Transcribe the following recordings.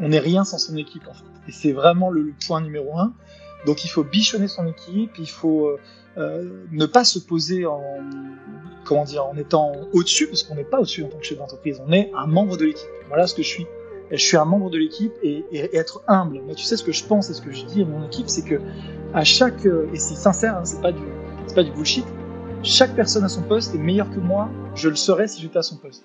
On n'est rien sans son équipe en fait. Et c'est vraiment le, point numéro un. Donc il faut bichonner son équipe, il faut euh, euh, ne pas se poser en comment dire en étant au-dessus parce qu'on n'est pas au-dessus en tant que chef d'entreprise. On est un membre de l'équipe. Voilà ce que je suis. Je suis un membre de l'équipe et, être humble. Moi, tu sais ce que je pense et ce que je dis à mon équipe, c'est que à chaque et c'est sincère, hein, c'est pas du c'est pas du bullshit. Chaque personne à son poste est meilleure que moi. Je le serais si j'étais à son poste.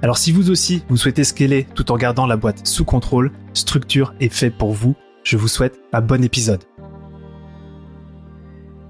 Alors si vous aussi, vous souhaitez scaler tout en gardant la boîte sous contrôle, Structure est fait pour vous. Je vous souhaite un bon épisode.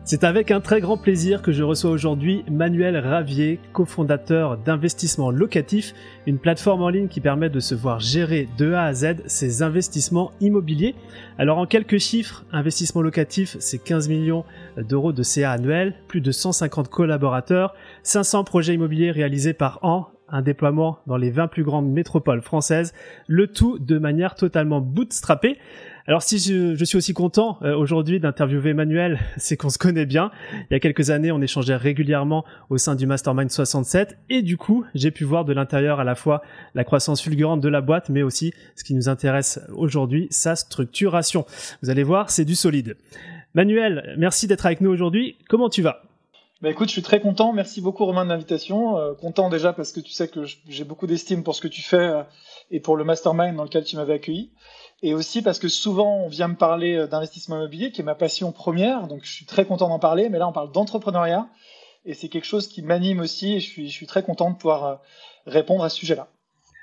C'est avec un très grand plaisir que je reçois aujourd'hui Manuel Ravier, cofondateur d'Investissement Locatif, une plateforme en ligne qui permet de se voir gérer de A à Z ses investissements immobiliers. Alors en quelques chiffres, Investissement Locatif, c'est 15 millions d'euros de CA annuel, plus de 150 collaborateurs, 500 projets immobiliers réalisés par an un déploiement dans les 20 plus grandes métropoles françaises, le tout de manière totalement bootstrappée. Alors si je, suis aussi content euh, aujourd'hui d'interviewer Emmanuel, c'est qu'on se connaît bien. Il y a quelques années, on échangeait régulièrement au sein du Mastermind 67 et du coup, j'ai pu voir de l'intérieur à la fois la croissance fulgurante de la boîte, mais aussi ce qui nous intéresse aujourd'hui, sa structuration. Vous allez voir, c'est du solide. Manuel, merci d'être avec nous aujourd'hui. Comment tu vas? Bah écoute, je suis très content. Merci beaucoup Romain de l'invitation. Euh, content déjà parce que tu sais que j'ai beaucoup d'estime pour ce que tu fais euh, et pour le mastermind dans lequel tu m'avais accueilli. Et aussi parce que souvent on vient me parler euh, d'investissement immobilier, qui est ma passion première. Donc je suis très content d'en parler. Mais là on parle d'entrepreneuriat et c'est quelque chose qui m'anime aussi. Et je suis, je suis très content de pouvoir répondre à ce sujet-là.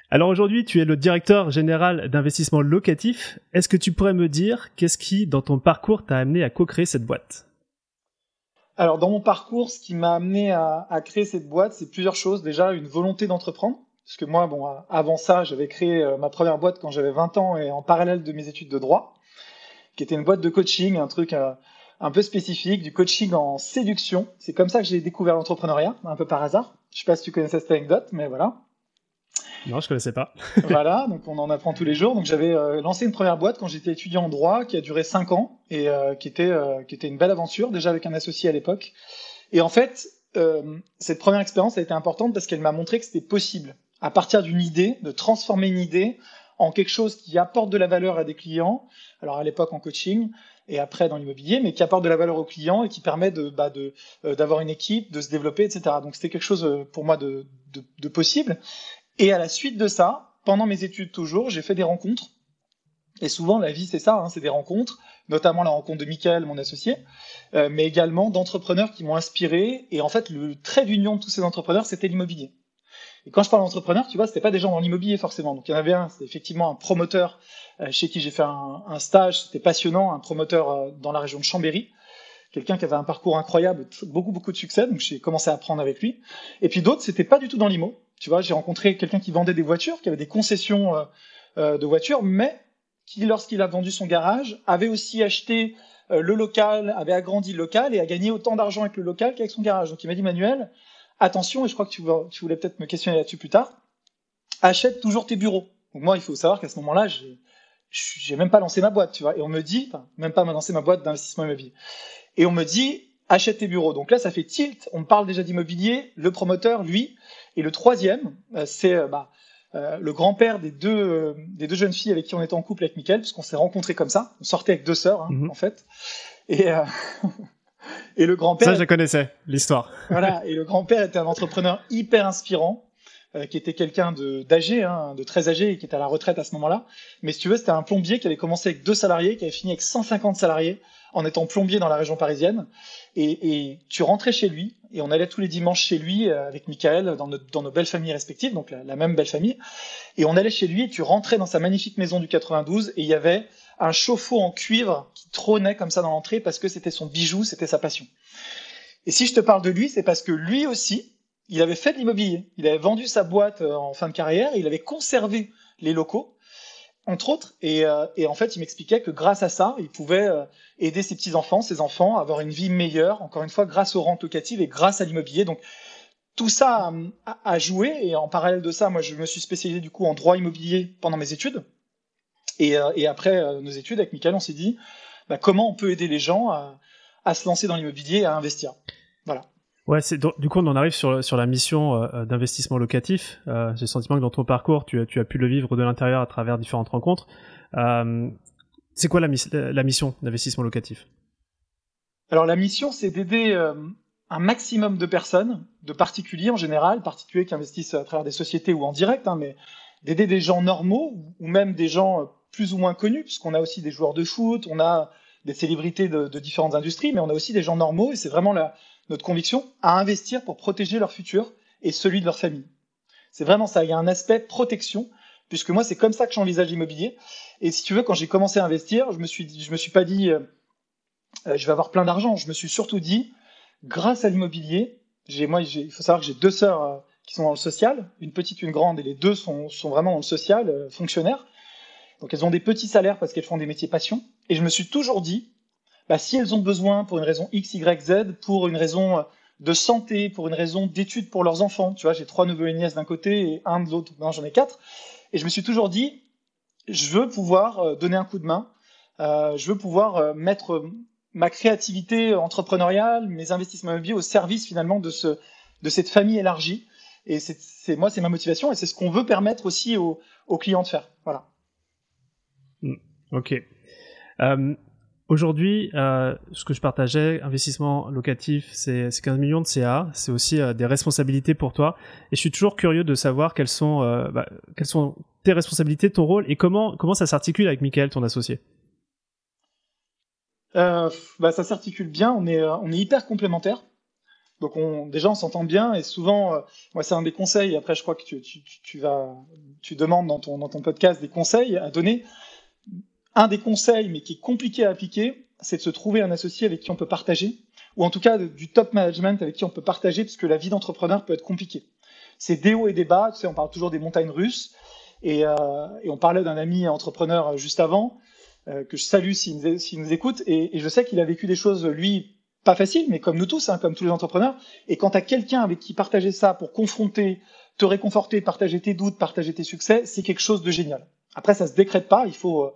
Alors aujourd'hui, tu es le directeur général d'investissement locatif. Est-ce que tu pourrais me dire qu'est-ce qui, dans ton parcours, t'a amené à co-créer cette boîte? Alors dans mon parcours, ce qui m'a amené à, créer cette boîte, c'est plusieurs choses. Déjà une volonté d'entreprendre, parce que moi, bon, avant ça, j'avais créé euh, ma première boîte quand j'avais 20 ans et en parallèle de mes études de droit, qui était une boîte de coaching, un truc euh, un peu spécifique, du coaching en séduction. C'est comme ça que j'ai découvert l'entrepreneuriat, un peu par hasard. Je sais pas si tu connaissais cette anecdote, mais voilà. Non, je connaissais pas. voilà, donc on en apprend tous les jours. Donc j'avais euh, lancé une première boîte quand j'étais étudiant en droit, qui a duré cinq ans et euh, qui était euh, qui était une belle aventure déjà avec un associé à l'époque. Et en fait, cette première expérience a été importante parce qu'elle m'a montré que c'était possible à partir d'une idée de transformer une idée en quelque chose qui apporte de la valeur à des clients. Alors à l'époque en coaching et après dans l'immobilier, mais qui apporte de la valeur aux clients et qui permet de bah, de d'avoir une équipe, de se développer, etc. Donc c'était quelque chose pour moi de, de, de possible. Et à la suite de ça, pendant mes études toujours, j'ai fait des rencontres. Et souvent, la vie, c'est ça, hein, c'est des rencontres, notamment la rencontre de Michael, mon associé, euh, mais également d'entrepreneurs qui m'ont inspiré. Et en fait, le trait d'union de tous ces entrepreneurs, c'était l'immobilier. Et quand je parle d'entrepreneur, tu vois, c'était pas des gens dans l'immobilier forcément. Donc il y en avait un, c'était effectivement un promoteur euh, chez qui j'ai fait un, un stage, c'était passionnant, un promoteur euh, dans la région de Chambéry, quelqu'un qui avait un parcours incroyable, beaucoup beaucoup de succès. Donc j'ai commencé à apprendre avec lui. Et puis d'autres, c'était pas du tout dans l'IMO. Tu vois, j'ai rencontré quelqu'un qui vendait des voitures, qui avait des concessions euh, euh, de voitures, mais qui, lorsqu'il a vendu son garage, avait aussi acheté euh, le local, avait agrandi le local et a gagné autant d'argent avec le local qu'avec son garage. Donc il m'a dit, Manuel, attention, et je crois que tu, voulais peut-être me questionner là-dessus plus tard, achète toujours tes bureaux. Donc moi, il faut savoir qu'à ce moment-là, j'ai même pas lancé ma boîte, tu vois. Et on me dit, enfin, même pas lancé ma boîte d'investissement immobilier. Et on me dit, achète tes bureaux. Donc là, ça fait tilt. On parle déjà d'immobilier. Le promoteur, lui, et le troisième, euh, c'est euh, bah, euh, le grand-père des deux, des deux jeunes filles avec qui on était en couple avec Mickaël, puisqu'on s'est rencontrés comme ça. On sortait avec deux sœurs, hein, mhm. en fait. Et, et le grand-père. Ça, je connaissais, l'histoire. voilà. Et le grand-père était un entrepreneur hyper inspirant. qui était quelqu'un d'âgé, hein, de très âgé, et qui était à la retraite à ce moment-là. Mais si tu veux, c'était un plombier qui avait commencé avec deux salariés, qui avait fini avec 150 salariés en étant plombier dans la région parisienne. Et, tu rentrais chez lui, et on allait tous les dimanches chez lui euh, avec Michael dans, nos, belles familles respectives, donc la, même belle famille. Et on allait chez lui, et tu rentrais dans sa magnifique maison du 92, et il y avait un chauffe-eau en cuivre qui trônait comme ça dans l'entrée parce que c'était son bijou, c'était sa passion. Et si je te parle de lui, c'est parce que lui aussi, il avait fait de l'immobilier. Il avait vendu sa boîte euh, en fin de carrière, il avait conservé les locaux, entre autres. Et, et en fait, il m'expliquait que grâce à ça, il pouvait aider ses petits-enfants, ses enfants à avoir une vie meilleure, encore une fois, grâce aux rentes locatives et grâce à l'immobilier. Donc, tout ça a, joué. Et en parallèle de ça, moi, je me suis spécialisé du coup en droit immobilier pendant mes études. Et, et après nos études, avec Michael, on s'est dit bah, comment on peut aider les gens à, à se lancer dans l'immobilier et à investir. Voilà. Ouais, c'est du coup on arrive sur sur la mission euh, d'investissement locatif. Euh, J'ai le sentiment que dans ton parcours, tu, tu as pu le vivre de l'intérieur à travers différentes rencontres. Euh, c'est quoi la, mission d'investissement locatif? Alors la mission, c'est d'aider euh, un maximum de personnes, de particuliers en général, particuliers qui investissent à travers des sociétés ou en direct, hein, mais d'aider des gens normaux ou même des gens euh, plus ou moins connus, puisqu'on a aussi des joueurs de foot, on a des célébrités de, de, différentes industries, mais on a aussi des gens normaux, et c'est vraiment la, notre conviction, à investir pour protéger leur futur et celui de leur famille. C'est vraiment ça, il y a un aspect protection, puisque moi, c'est comme ça que j'envisage l'immobilier. Et si tu veux, quand j'ai commencé à investir, je me suis, je me suis pas dit, euh, euh je vais avoir plein d'argent. Je me suis surtout dit, grâce à l'immobilier, j'ai, moi, il faut savoir que j'ai deux sœurs euh, qui sont dans le social, une petite, une grande, et les deux sont, sont vraiment dans le social, euh, fonctionnaires. Donc elles ont des petits salaires parce qu'elles font des métiers passion. Et je me suis toujours dit, bah, si elles ont besoin pour une raison X, Y, Z, pour une raison euh, de santé, pour une raison d'études pour leurs enfants, tu vois, j'ai trois neveux et nièces d'un côté et un de l'autre, non, j'en ai quatre. Et je me suis toujours dit, je veux pouvoir euh, donner un coup de main, euh, je veux pouvoir euh, mettre ma créativité entrepreneuriale, mes investissements immobiliers au service finalement de, ce, de cette famille élargie. Et c'est moi, c'est ma motivation et c'est ce qu'on veut permettre aussi aux, aux clients de faire. Voilà. Mm. Ok. Aujourd'hui, euh, ce que je partageais, investissement locatif, c'est 15 millions de CA, c'est aussi euh, des responsabilités pour toi. Et je suis toujours curieux de savoir quelles sont, euh, bah, tes responsabilités, ton rôle, et comment, ça s'articule avec Michael, ton associé? Bah, Ça s'articule bien, on est, hyper complémentaires. Donc on, déjà on s'entend bien et souvent, c'est un des conseils. Après je crois que tu, vas, tu demandes dans ton podcast des conseils à donner un des conseils, mais qui est compliqué à appliquer, c'est de se trouver un associé avec qui on peut partager, ou en tout cas du top management avec qui on peut partager, parce que la vie d'entrepreneur peut être compliquée. C'est des hauts et des bas, tu sais, on parle toujours des montagnes russes, et, euh, on parlait d'un ami entrepreneur juste avant, euh, que je salue s'il nous, nous, écoute, et, je sais qu'il a vécu des choses, lui, pas faciles, mais comme nous tous, hein, comme tous les entrepreneurs, et quand tu quelqu'un avec qui partager ça pour confronter, te réconforter, partager tes doutes, partager tes succès, c'est quelque chose de génial. Après, ça se décrète pas, il faut... Euh,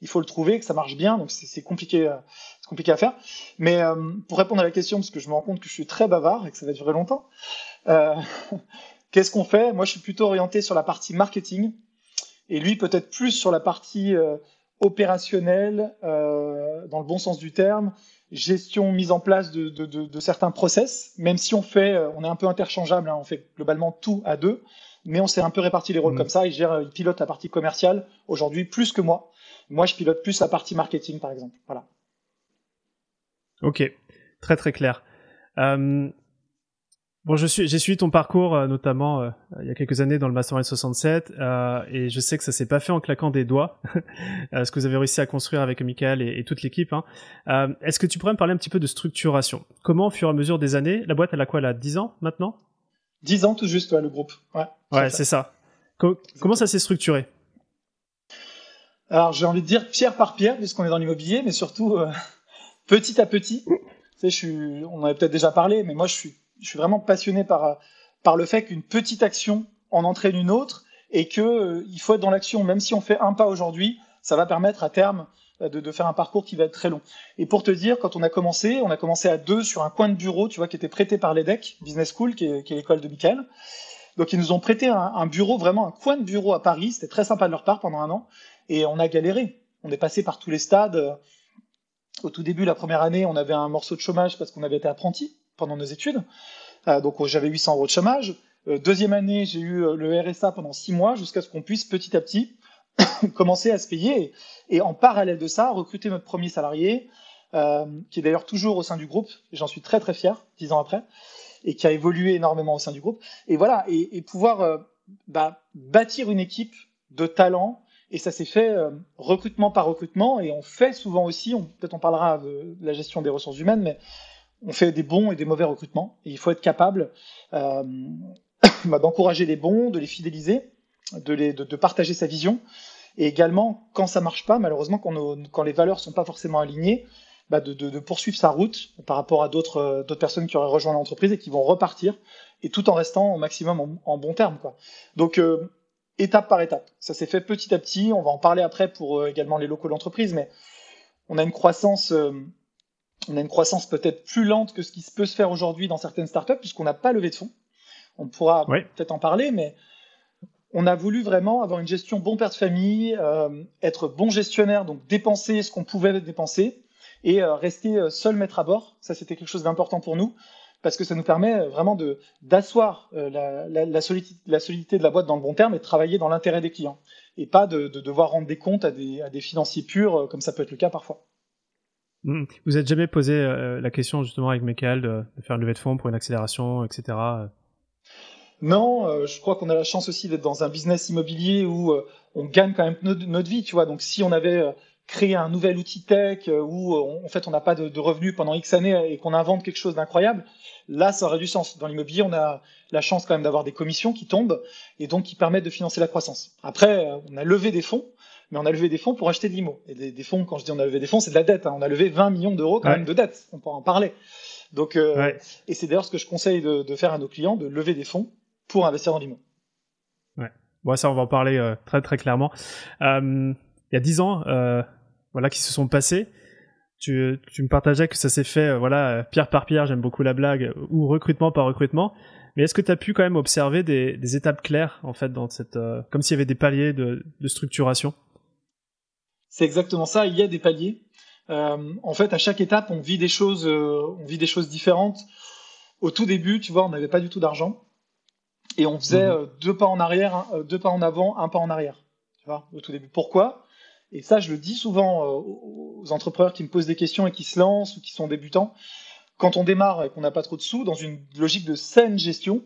il faut le trouver, que ça marche bien, donc c'est compliqué, euh, c'est compliqué à faire. Mais euh, pour répondre à la question, parce que je me rends compte que je suis très bavard et que ça va durer longtemps, euh, qu'est-ce qu'on fait? Moi, je suis plutôt orienté sur la partie marketing, et lui peut-être plus sur la partie opérationnelle, dans le bon sens du terme, gestion, mise en place de, de certains process, même si on fait, on est un peu interchangeable, hein, on fait globalement tout à deux mais on s'est un peu réparti les rôles mmh. comme ça. Il gère, il pilote la partie commerciale aujourd'hui plus que moi. Moi, je pilote plus la partie marketing, par exemple. Voilà. Ok, très très clair. Euh, bon, je suis, j'ai suivi ton parcours, euh, notamment euh, il y a quelques années dans le Mastermind 67, euh, et je sais que ça s'est pas fait en claquant des doigts, ce que vous avez réussi à construire avec Michael et, et toute l'équipe. Hein. Est-ce que tu pourrais me parler un petit peu de structuration? Comment, au fur et à mesure des années, la boîte, elle a quoi? Elle a 10 ans maintenant? 10 ans tout juste, ouais, le groupe. Ouais, ouais c'est ça. comment ça s'est structuré? Alors j'ai envie de dire pierre par pierre, puisqu'on est dans l'immobilier, mais surtout euh, petit à petit. Tu sais, je suis, on en avait peut-être déjà parlé, mais moi je suis, je suis vraiment passionné par, par le fait qu'une petite action en entraîne une autre et que euh, il faut être dans l'action. Même si on fait un pas aujourd'hui, ça va permettre à terme euh, de, de, faire un parcours qui va être très long. Et pour te dire, quand on a commencé, on a commencé à deux sur un coin de bureau, tu vois, qui était prêté par l'EDEC Business School, qui est, l'école de Michael. Donc ils nous ont prêté un, bureau, vraiment un coin de bureau à Paris. C'était très sympa de leur part pendant un an. Et on a galéré. On est passé par tous les stades. Au tout début, la première année, on avait un morceau de chômage parce qu'on avait été apprenti pendant nos études. Euh, donc j'avais 800 euros de chômage. Euh, deuxième année, j'ai eu euh, le RSA pendant six mois jusqu'à ce qu'on puisse petit à petit commencer à se payer. Et, en parallèle de ça, recruter notre premier salarié, euh, qui est d'ailleurs toujours au sein du groupe. J'en suis très très fier, dix ans après, et qui a évolué énormément au sein du groupe. Et voilà, et, pouvoir euh, bah, bâtir une équipe de talents et ça s'est fait euh, recrutement par recrutement. Et on fait souvent aussi, peut-être on parlera de, la gestion des ressources humaines, mais on fait des bons et des mauvais recrutements. Et il faut être capable bah, d'encourager les bons, de les fidéliser, de, les, de, de, partager sa vision. Et également, quand ça marche pas, malheureusement, quand, les valeurs sont pas forcément alignées, bah de, poursuivre sa route par rapport à d'autres personnes qui auraient rejoint l'entreprise et qui vont repartir, et tout en restant au maximum en, bon terme. Quoi. Donc, euh, étape par étape. Ça s'est fait petit à petit. On va en parler après pour euh, également les locaux d'entreprise, mais on a une croissance, euh, on a une croissance peut-être plus lente que ce qui peut se faire aujourd'hui dans certaines startups, puisqu'on n'a pas levé de fonds. On pourra peut-être en parler, mais on a voulu vraiment avoir une gestion bon père de famille, euh, être bon gestionnaire, donc dépenser ce qu'on pouvait dépenser et rester seul maître à bord. Ça, c'était quelque chose d'important pour nous parce que ça nous permet vraiment de d'asseoir euh, la, solidité, de la boîte dans le bon terme et de travailler dans l'intérêt des clients et pas de, de, devoir rendre des comptes à des, financiers purs euh, comme ça peut être le cas parfois. Mmh. Vous n'êtes jamais posé euh, la question justement avec Michael de, faire une levée de fonds pour une accélération, etc. Non, je crois qu'on a la chance aussi d'être dans un business immobilier où on gagne quand même notre, notre, vie, tu vois. Donc si on avait créer un nouvel outil tech euh, où euh, en fait on n'a pas de, revenus pendant X années et qu'on invente quelque chose d'incroyable, là ça aurait du sens. Dans l'immobilier, on a la chance quand même d'avoir des commissions qui tombent et donc qui permettent de financer la croissance. Après, euh, on a levé des fonds, mais on a levé des fonds pour acheter de l'IMO. Et des, fonds, quand je dis on a levé des fonds, c'est de la dette. Hein. On a levé 20 millions d'euros quand même de dette. On peut en parler. Donc, et c'est d'ailleurs ce que je conseille de, faire à nos clients, de lever des fonds pour investir dans l'IMO. Ouais. Bon, ça, on va en parler très très clairement. il y a 10 ans, voilà, qui se sont passés. Tu, tu me partageais que ça s'est fait, euh, voilà, pierre par pierre, j'aime beaucoup la blague, ou recrutement par recrutement. Mais est-ce que tu as pu quand même observer des, des, étapes claires, en fait, dans cette, euh, comme s'il y avait des paliers de, de structuration? C'est exactement ça. Il y a des paliers. Euh, en fait, à chaque étape, on vit des choses, euh, on vit des choses différentes. Au tout début, tu vois, on n'avait pas du tout d'argent et on faisait mhm. deux pas en arrière, deux pas en avant, un pas en arrière. Tu vois, au tout début. Pourquoi? Et ça, je le dis souvent euh, aux entrepreneurs qui me posent des questions et qui se lancent ou qui sont débutants. Quand on démarre et qu'on n'a pas trop de sous, dans une logique de saine gestion,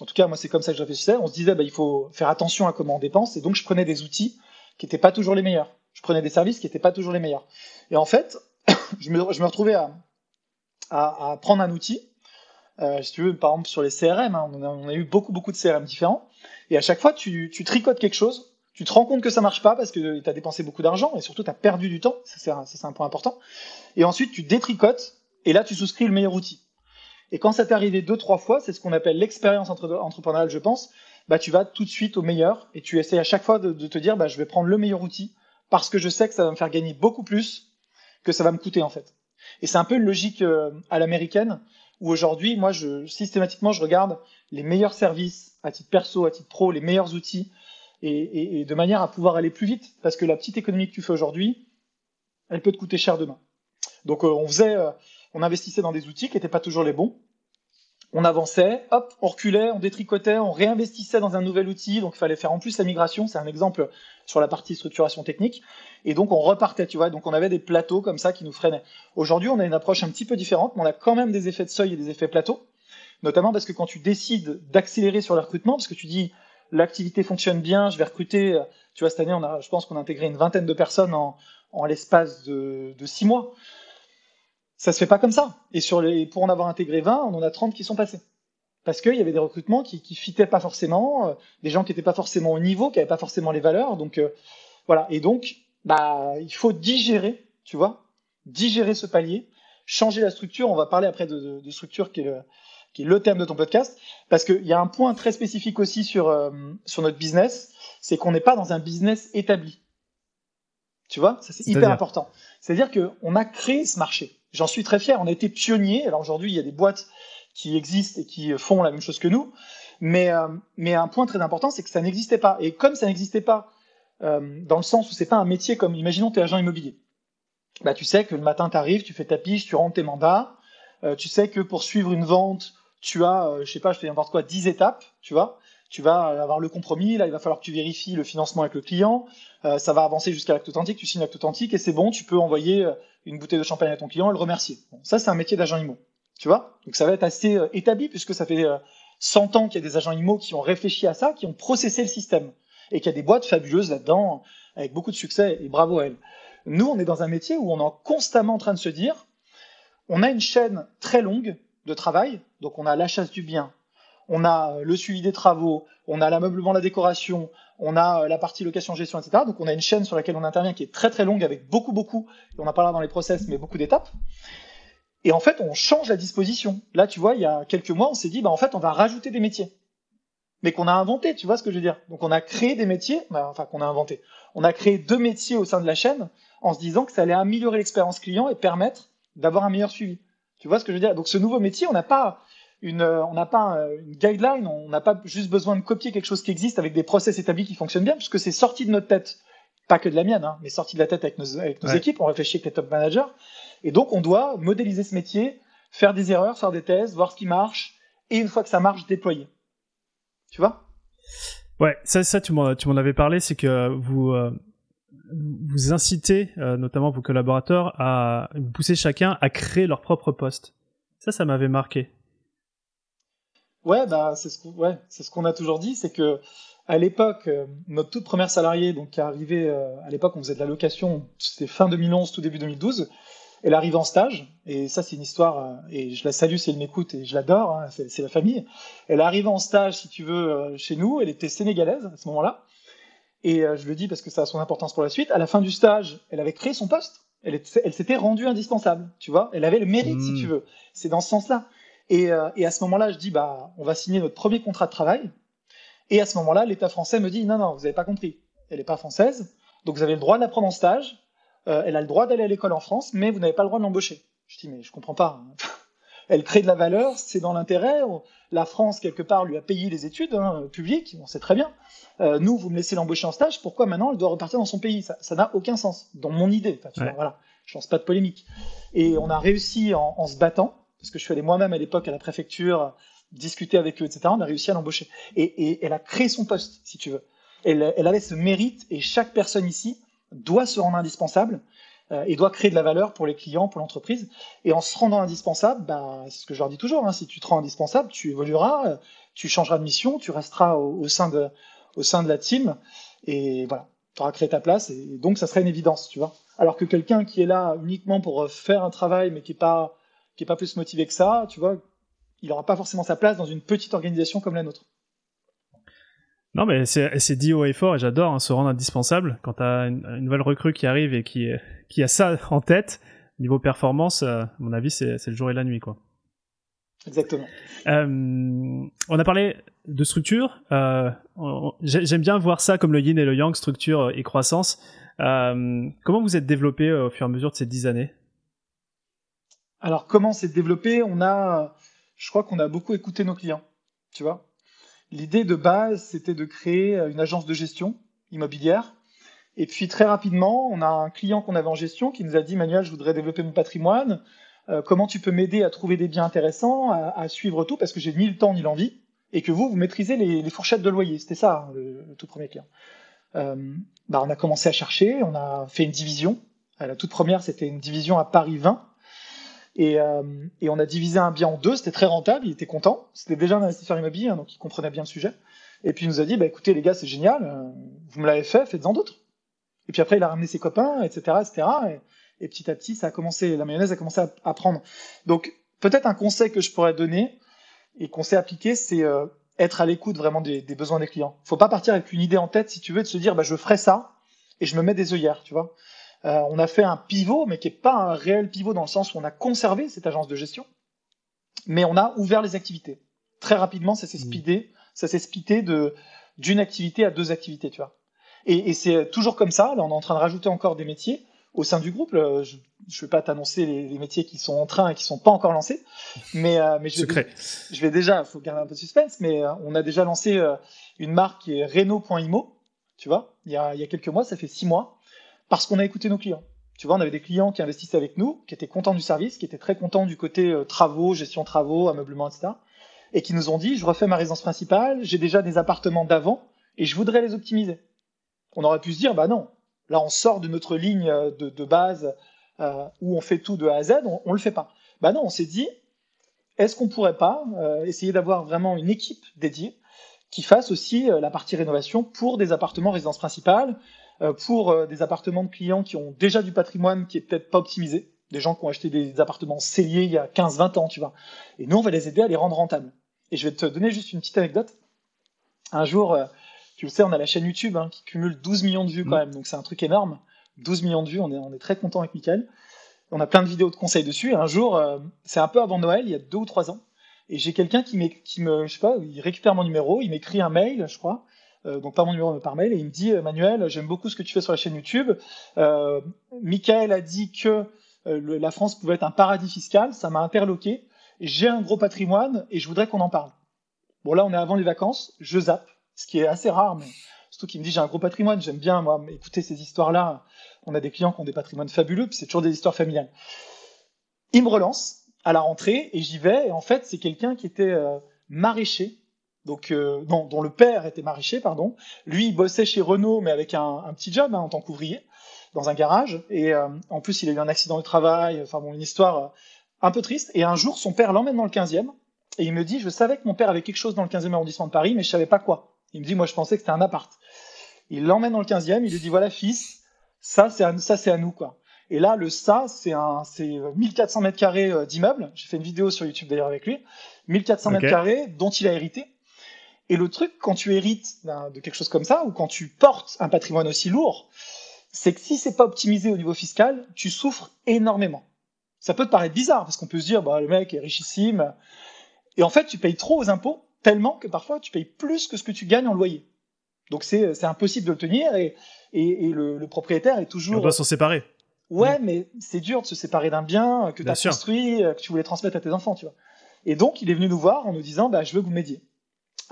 en tout cas, moi, c'est comme ça que je réfléchissais, on se disait, bah, il faut faire attention à comment on dépense. Et donc, je prenais des outils qui n'étaient pas toujours les meilleurs. Je prenais des services qui n'étaient pas toujours les meilleurs. Et en fait, je, me, je me, retrouvais à, à, à, prendre un outil. Euh, si tu veux, par exemple, sur les CRM, hein, on, a, eu beaucoup, beaucoup de CRM différents. Et à chaque fois, tu, tricotes quelque chose tu te rends compte que ça marche pas parce que tu as dépensé beaucoup d'argent et surtout tu as perdu du temps, ça c'est un, point important. Et ensuite tu détricotes et là tu souscris le meilleur outil. Et quand ça t'est arrivé deux trois fois, c'est ce qu'on appelle l'expérience entrepreneuriale, je pense. Bah tu vas tout de suite au meilleur et tu essayes à chaque fois de, te dire bah je vais prendre le meilleur outil parce que je sais que ça va me faire gagner beaucoup plus que ça va me coûter en fait. Et c'est un peu une logique euh, à l'américaine aujourd'hui moi je systématiquement je regarde les meilleurs services à titre perso, à titre pro, les meilleurs outils et, et, de manière à pouvoir aller plus vite, parce que la petite économie que tu fais aujourd'hui, elle peut te coûter cher demain. Donc euh, on faisait, euh, on investissait dans des outils qui n'étaient pas toujours les bons. On avançait, hop, on reculait, on détricotait, on réinvestissait dans un nouvel outil. Donc il fallait faire en plus la migration. C'est un exemple sur la partie structuration technique. Et donc on repartait, tu vois. Donc on avait des plateaux comme ça qui nous freinaient. Aujourd'hui, on a une approche un petit peu différente, mais on a quand même des effets de seuil et des effets plateaux. Notamment parce que quand tu décides d'accélérer sur le recrutement, parce que tu dis l'activité fonctionne bien, je vais recruter, tu vois, cette année, je pense qu'on a intégré une vingtaine de personnes en, en l'espace de, six mois. Ça se fait pas comme ça. Et sur les, pour en avoir intégré 20, on en a 30 qui sont passés. Parce qu'il y avait des recrutements qui, qui fitaient pas forcément, euh, des gens qui étaient pas forcément au niveau, qui avaient pas forcément les valeurs. Donc, euh, voilà. Et donc, bah, il faut digérer, tu vois, digérer ce palier, changer la structure. On va parler après de, structure qui est le, qui thème de ton podcast, parce qu'il y a un point très spécifique aussi sur, euh, sur notre business, c'est qu'on n'est pas dans un business établi. Tu vois, ça c'est hyper important. C'est-à-dire qu'on a créé ce marché. J'en suis très fier. On a été pionnier. Alors aujourd'hui, il y a des boîtes qui existent et qui font la même chose que nous. Mais, euh, mais un point très important, c'est que ça n'existait pas. Et comme ça n'existait pas, euh, dans le sens où c'est pas un métier comme, imaginons, tu es agent immobilier. Bah, tu sais que le matin, tu arrives, tu fais ta pige, tu rentres tes mandats. tu sais que pour suivre une vente, tu as, euh, je sais pas, je fais n'importe quoi, 10 étapes, tu vois. Tu vas avoir le compromis, là il va falloir que tu vérifies le financement avec le client, euh, ça va avancer jusqu'à l'acte authentique, tu signes l'acte authentique et c'est bon, tu peux envoyer euh, une bouteille de champagne à ton client et le remercier. Ça c'est un métier d'agent IMO, tu vois? Donc ça va être assez établi puisque ça fait 100 ans qu'il y a des agents IMO qui ont réfléchi à ça, qui ont processé le système et qu'il y a des boîtes fabuleuses là-dedans avec beaucoup de succès et bravo à elles. Nous, on est dans un métier où on est constamment en train de se dire, on a une chaîne très longue de travail. Donc on a la chasse du bien, on a le suivi des travaux, on a l'ameublement, la décoration, on a la partie location, gestion, etc. Donc on a une chaîne sur laquelle on intervient qui est très très longue avec beaucoup beaucoup, et on en parlera dans les process, mais beaucoup d'étapes. Et en fait, on change la disposition. Là, tu vois, il y a quelques mois, on s'est dit, bah en fait, on va rajouter des métiers, mais qu'on a inventé. Tu vois ce que je veux dire? Donc on a créé des métiers, bah, enfin qu'on a inventé. On a créé deux métiers au sein de la chaîne en se disant que ça allait améliorer l'expérience client et permettre d'avoir un meilleur suivi. Tu vois ce que je veux dire? Donc ce nouveau métier, on n'a pas une, on n'a pas une guideline, on n'a pas juste besoin de copier quelque chose qui existe avec des process établis qui fonctionnent bien, puisque c'est sorti de notre tête, pas que de la mienne, hein, mais sorti de la tête avec nos, avec nos équipes, on réfléchit avec les top managers, et donc on doit modéliser ce métier, faire des erreurs, faire des tests, voir ce qui marche, et une fois que ça marche, déployer. Tu vois? Ouais, ça, ça tu m'en avais parlé, c'est que vous, euh, vous incitez euh, notamment vos collaborateurs à vous pousser chacun à créer leur propre poste. Ça, ça m'avait marqué. Ouais, bah c'est ce qu'on ouais, ce qu'on a toujours dit, c'est que à l'époque, euh, notre toute première salariée, donc qui est arrivée euh, à l'époque, on faisait de la location, c'était fin 2011, tout début 2012. Elle arrive en stage, et ça c'est une histoire, et je la salue si elle m'écoute, et je l'adore, hein, c'est la famille. Elle arrive en stage, si tu veux, chez nous, elle était sénégalaise à ce moment-là, et euh, je le dis parce que ça a son importance pour la suite. À la fin du stage, elle avait créé son poste. Elle, elle s'était rendue indispensable, tu vois. Elle avait le mérite, si tu hmm. veux. C'est dans ce sens-là. Et, euh, et, à ce moment-là, je dis, bah, on va signer notre premier contrat de travail. Et à ce moment-là, l'État français me dit, non, non, vous n'avez pas compris. Elle n'est pas française, donc vous avez le droit de la prendre en stage. Euh, elle a le droit d'aller à l'école en France, mais vous n'avez pas le droit de l'embaucher. Je dis, mais je comprends pas. Hein. elle crée de la valeur, c'est dans l'intérêt. La France, quelque part, lui a payé les études hein, publiques, on sait très bien. Euh, nous, vous me laissez l'embaucher en stage, pourquoi maintenant elle doit repartir dans son pays? Ça n'a aucun sens, dans mon idée. Enfin, tu voilà, je lance pas de polémique. Et on a réussi en, se battant, parce que je suis allé moi-même à l'époque à la préfecture, discuter avec eux, etc. On a réussi à l'embaucher. Et, elle a créé son poste, si tu veux. Elle, avait ce mérite, et chaque personne ici doit se rendre indispensable euh, et doit créer de la valeur pour les clients, pour l'entreprise. Et en se rendant indispensable, bah, c'est ce que je leur dis toujours, hein, si tu te rends indispensable, tu évolueras, euh, tu changeras de mission, tu resteras au, sein, de, la team, et voilà, tu auras créé ta place, et donc ça serait une évidence, tu vois. Alors que quelqu'un qui est là uniquement pour faire un travail, mais qui n'est pas, qui est pas plus motivé que ça, tu vois, il n'aura pas forcément sa place dans une petite organisation comme la nôtre. Non, mais c'est dit haut et fort, et j'adore hein, se rendre indispensable. Quand tu as une, nouvelle recrue qui arrive et qui, qui a ça en tête, niveau performance, euh, à mon avis, c'est le jour et la nuit. quoi. Exactement. Euh, on a parlé de structure. Euh, J'aime bien voir ça comme le yin et le yang, structure et croissance. Comment vous êtes développé au fur et à mesure de ces dix années? Alors, comment s'est développé? On a, je crois qu'on a beaucoup écouté nos clients. Tu vois L'idée de base, c'était de créer une agence de gestion immobilière. Et puis très rapidement, on a un client qu'on avait en gestion qui nous a dit Manuel, je voudrais développer mon patrimoine. Euh, comment tu peux m'aider à trouver des biens intéressants, à, suivre tout, parce que j'ai ni le temps ni l'envie, et que vous, vous maîtrisez les, fourchettes de loyer. C'était ça, hein, le, tout premier client. Euh, bah, on a commencé à chercher, on a fait une division. la toute première, c'était une division à Paris 20. Euh, et, on a divisé un bien en deux, c'était très rentable, il était content. C'était déjà un investisseur immobilier, hein, donc il comprenait bien le sujet. Et puis il nous a dit, bah, écoutez les gars, c'est génial, euh, vous me l'avez fait, faites-en d'autres. Et puis après, il a ramené ses copains, etc., etc. Et, petit à petit, ça a commencé, la mayonnaise a commencé à, prendre. Donc peut-être un conseil que je pourrais donner et qu'on sait appliquer, c'est euh, être à l'écoute vraiment des, besoins des clients. Faut pas partir avec une idée en tête, si tu veux, de se dire, bah, je ferai ça et je me mets des œillères, tu vois. Euh, on a fait un pivot, mais qui n'est pas un réel pivot dans le sens où on a conservé cette agence de gestion, mais on a ouvert les activités. Très rapidement, ça s'est mmh. speedé, ça s'est speedé de d'une activité à deux activités, tu vois. Et, c'est toujours comme ça. Là, on est en train de rajouter encore des métiers au sein du groupe. Euh, je ne vais pas t'annoncer les, métiers qui sont en train et qui sont pas encore lancés, mais, euh, mais je, vais, je vais déjà, faut garder un peu de suspense, mais on a déjà lancé une marque qui est Renault.imo, tu vois, il y, a, il y a quelques mois, ça fait six mois, parce qu'on a écouté nos clients. Tu vois, on avait des clients qui investissaient avec nous, qui étaient contents du service, qui étaient très contents du côté euh, travaux, gestion travaux, ameublement, etc. Et qui nous ont dit, je refais ma résidence principale, j'ai déjà des appartements d'avant, et je voudrais les optimiser. On aurait pu se dire, bah non, là on sort de notre ligne euh, de, base euh, où on fait tout de A à Z, on, ne le fait pas. Bah non, on s'est dit, est-ce qu'on pourrait pas essayer d'avoir vraiment une équipe dédiée qui fasse aussi la partie rénovation pour des appartements résidence principale, pour euh, des appartements de clients qui ont déjà du patrimoine qui est peut-être pas optimisé, des gens qui ont acheté des appartements celliers il y a 15-20 ans, tu vois. Et nous, on va les aider à les rendre rentables. Et je vais te donner juste une petite anecdote. Un jour, euh, tu le sais, on a la chaîne YouTube hein, qui cumule 12 millions de vues quand mm. même, donc c'est un truc énorme. 12 millions de vues, on est, on est très content avec Michael. On a plein de vidéos de conseils dessus. Et un jour, euh, c'est un peu avant Noël, il y a deux ou trois ans, et j'ai quelqu'un qui, qui me, je sais pas, il récupère mon numéro, il m'écrit un mail, je crois, euh, donc pas mon numéro par mail, et il me dit Manuel, j'aime beaucoup ce que tu fais sur la chaîne YouTube. Euh, Michael a dit que la France pouvait être un paradis fiscal, ça m'a interloqué. J'ai un gros patrimoine et je voudrais qu'on en parle. Bon là, on est avant les vacances, je zappe, ce qui est assez rare, mais surtout qu'il me dit j'ai un gros patrimoine, j'aime bien moi écouter ces histoires-là. On a des clients qui ont des patrimoines fabuleux, puis c'est toujours des histoires familiales. Il me relance à la rentrée et j'y vais. Et en fait, c'est quelqu'un qui était euh, maraîcher, donc euh, non, dont le père était maraîcher, pardon. Lui, il bossait chez Renault, mais avec un, petit job hein, en tant qu'ouvrier dans un garage. Et euh, en plus, il a eu un accident de travail. Enfin bon, une histoire un peu triste. Et un jour, son père l'emmène dans le 15e. Et il me dit, je savais que mon père avait quelque chose dans le 15e arrondissement de Paris, mais je savais pas quoi. Il me dit, moi, je pensais que c'était un appart. Il l'emmène dans le 15e, il lui dit, voilà, fils, ça, c'est à, ça, c'est à nous, quoi. Et là, le ça, c'est un, c'est 1400 mètres carrés euh, d'immeuble. J'ai fait une vidéo sur YouTube d'ailleurs avec lui. 1400 mètres carrés dont il a hérité. Et le truc, quand tu hérites de quelque chose comme ça, ou quand tu portes un patrimoine aussi lourd, c'est que si c'est pas optimisé au niveau fiscal, tu souffres énormément. Ça peut te paraître bizarre, parce qu'on peut se dire, bah, le mec est richissime. Et en fait, tu payes trop aux impôts, tellement que parfois, tu payes plus que ce que tu gagnes en loyer. Donc, c'est impossible de le tenir, et, et, le, propriétaire est toujours... On doit s'en séparer. Ouais, mais c'est dur de se séparer d'un bien que tu as construit, euh, que tu voulais transmettre à tes enfants, tu vois. Et donc, il est venu nous voir en nous disant, bah, je veux que vous m'aidiez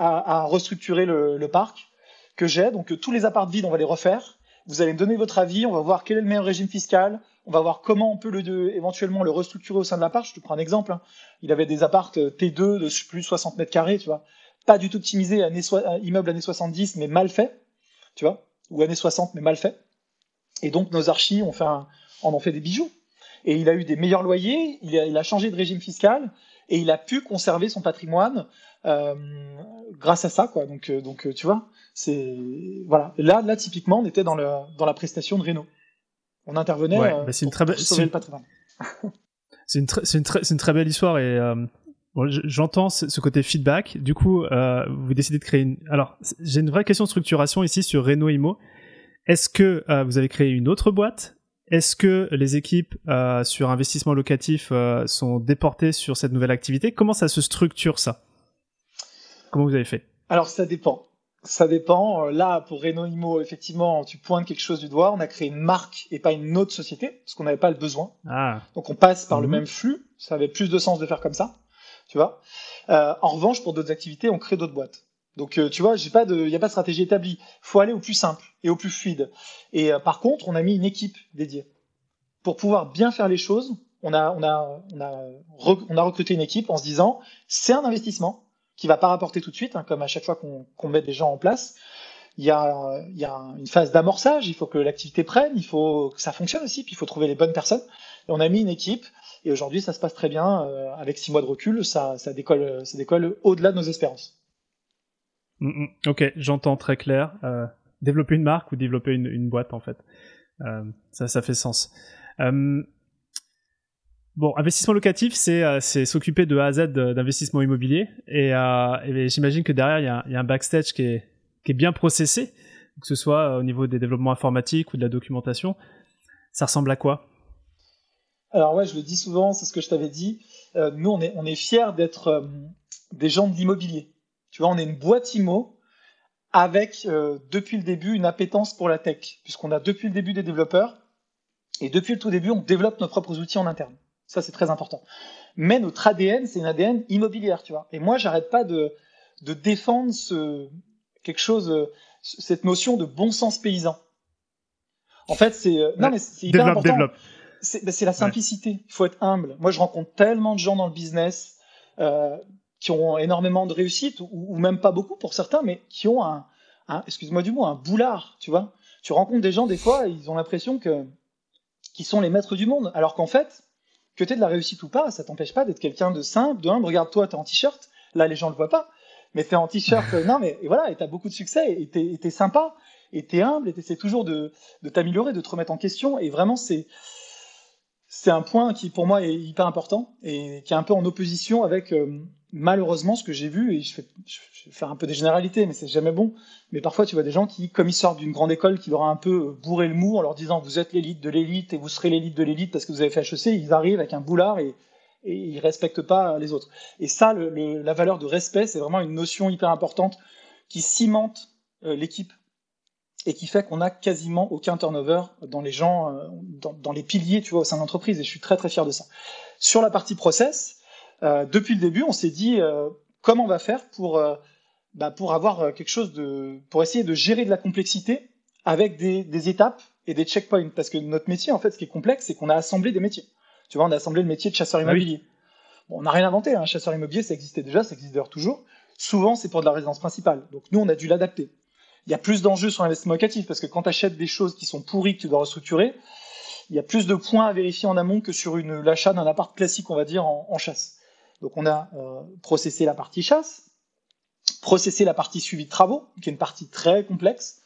à, restructurer le, parc que j'ai. Donc, tous les apparts vides, on va les refaire. Vous allez me donner votre avis, on va voir quel est le meilleur régime fiscal, on va voir comment on peut le, éventuellement le restructurer au sein de l'appart. Je te prends un exemple. Hein. Il avait des apparts euh, T2 de plus de 60 mètres carrés, tu vois. Pas du tout optimisé, année immeuble années 70, mais mal fait, tu vois. Ou années 60, mais mal fait. Et donc, nos archis ont fait un, en ont fait des bijoux. Et il a eu des meilleurs loyers, il a changé de régime fiscal, et il a pu conserver son patrimoine euh, grâce à ça, quoi. Donc, euh, donc tu vois, c'est voilà. Là, là, typiquement, on était dans, le, dans la prestation de Renault on intervenait euh, bah, c'est une très belle c'est une, une, très belle histoire et euh, j'entends ce, côté feedback. Du coup, euh, vous décidez de créer une. Alors, j'ai une vraie question de structuration ici sur Renault Imo. Est-ce que vous avez créé une autre boîte Est-ce que les équipes sur investissement locatif sont déportées sur cette nouvelle activité? Comment ça se structure ça? Comment vous avez fait? Alors, ça dépend. Ça dépend. Euh, là, pour Renault Imo, effectivement, tu pointes quelque chose du doigt. On a créé une marque et pas une autre société parce qu'on n'avait pas le besoin. Ah. Donc on passe par le mhm. même flux. Ça avait plus de sens de faire comme ça, tu vois. Euh, en revanche, pour d'autres activités, on crée d'autres boîtes. Donc euh, tu vois, il y a pas de stratégie établie. Faut aller au plus simple et au plus fluide. Et par contre, on a mis une équipe dédiée pour pouvoir bien faire les choses. On a, recruté une équipe en se disant, c'est un investissement qui va pas rapporter tout de suite, hein, comme à chaque fois qu'on met des gens en place. Il y a, il une phase d'amorçage, il faut que l'activité prenne, il faut que ça fonctionne aussi, puis il faut trouver les bonnes personnes. Et on a mis une équipe, et aujourd'hui ça se passe très bien. Euh, avec six mois de recul, ça, ça décolle, ça décolle au-delà de nos espérances. Mm, mm. ok, j'entends très clair. Euh, développer une marque ou développer une, boîte en fait, euh, ça, ça fait sens. Euh, Bon, investissement locatif, c'est s'occuper de A à Z d'investissement immobilier. Et, j'imagine que derrière, il y, a, un backstage qui est, qui est bien processé, que ce soit au niveau des développements informatiques ou de la documentation. Ça ressemble à quoi? Alors ouais, je le dis souvent, c'est ce que je t'avais dit. Nous, on est, on est fiers d'être des gens de l'immobilier. Tu vois, on est une boîte IMO avec, euh, depuis le début, une appétence pour la tech, puisqu'on a depuis le début des développeurs. Et depuis le tout début, on développe nos propres outils en interne. Ça, c'est très important. Mais notre ADN, c'est une ADN immobilière, tu vois. Et moi, j'arrête pas de, de défendre ce, quelque chose, euh, cette notion de bon sens paysan. En fait, c'est, euh, non, mais c'est hyper important. Développe. Ben, c'est la simplicité. Il faut être humble. Moi, je rencontre tellement de gens dans le business euh, qui ont énormément de réussite, ou, ou, même pas beaucoup pour certains, mais qui ont un, un excuse-moi du mot, un boulard, tu vois. Tu rencontres des gens, des fois, ils ont l'impression que qu'ils sont les maîtres du monde, alors qu'en fait, que tu de la réussite ou pas, ça t'empêche pas d'être quelqu'un de simple, de humble. Regarde, toi, t'es en t-shirt. Là, les gens le voient pas. Mais t'es en t-shirt. Non, mais et voilà, et t'as beaucoup de succès, et t'es, es sympa, et t'es humble, et t'essaies toujours de, de t'améliorer, de te remettre en question. Et vraiment, c'est, c'est un point qui, pour moi, est hyper important, et qui est un peu en opposition avec, euh, malheureusement, ce que j'ai vu, et je, vais faire un peu des généralités, mais c'est jamais bon, mais parfois tu vois des gens qui, comme ils sortent d'une grande école, qui leur a un peu bourré le mou en leur disant vous êtes l'élite de l'élite et vous serez l'élite de l'élite parce que vous avez fait HEC, ils arrivent avec un boulard et, et ils respectent pas les autres. Et ça, la valeur de respect, c'est vraiment une notion hyper importante qui cimente euh, l'équipe et qui fait qu'on n'a quasiment aucun turnover dans les gens, euh, dans, les piliers, tu vois, au sein de l'entreprise. Et je suis très très fier de ça. Sur la partie process, euh, depuis le début, on s'est dit euh, comment on va faire pour euh, bah, pour avoir quelque chose de, pour essayer de gérer de la complexité avec des, des étapes et des checkpoints. Parce que notre métier, en fait, ce qui est complexe, c'est qu'on a assemblé des métiers. Tu vois, on a assemblé le métier de chasseur ah immobilier. Bon, on n'a rien inventé. Un hein. chasseur immobilier, ça existait déjà, ça existe d'ailleurs toujours. Souvent, c'est pour de la résidence principale. Donc nous, on a dû l'adapter. Il y a plus d'enjeux sur l'investissement locatif parce que quand tu achètes des choses qui sont pourries que tu dois restructurer, il y a plus de points à vérifier en amont que sur l'achat d'un appart classique, on va dire, en, en chasse. Donc on a euh, processé la partie chasse, processé la partie suivi de travaux, qui est une partie très complexe,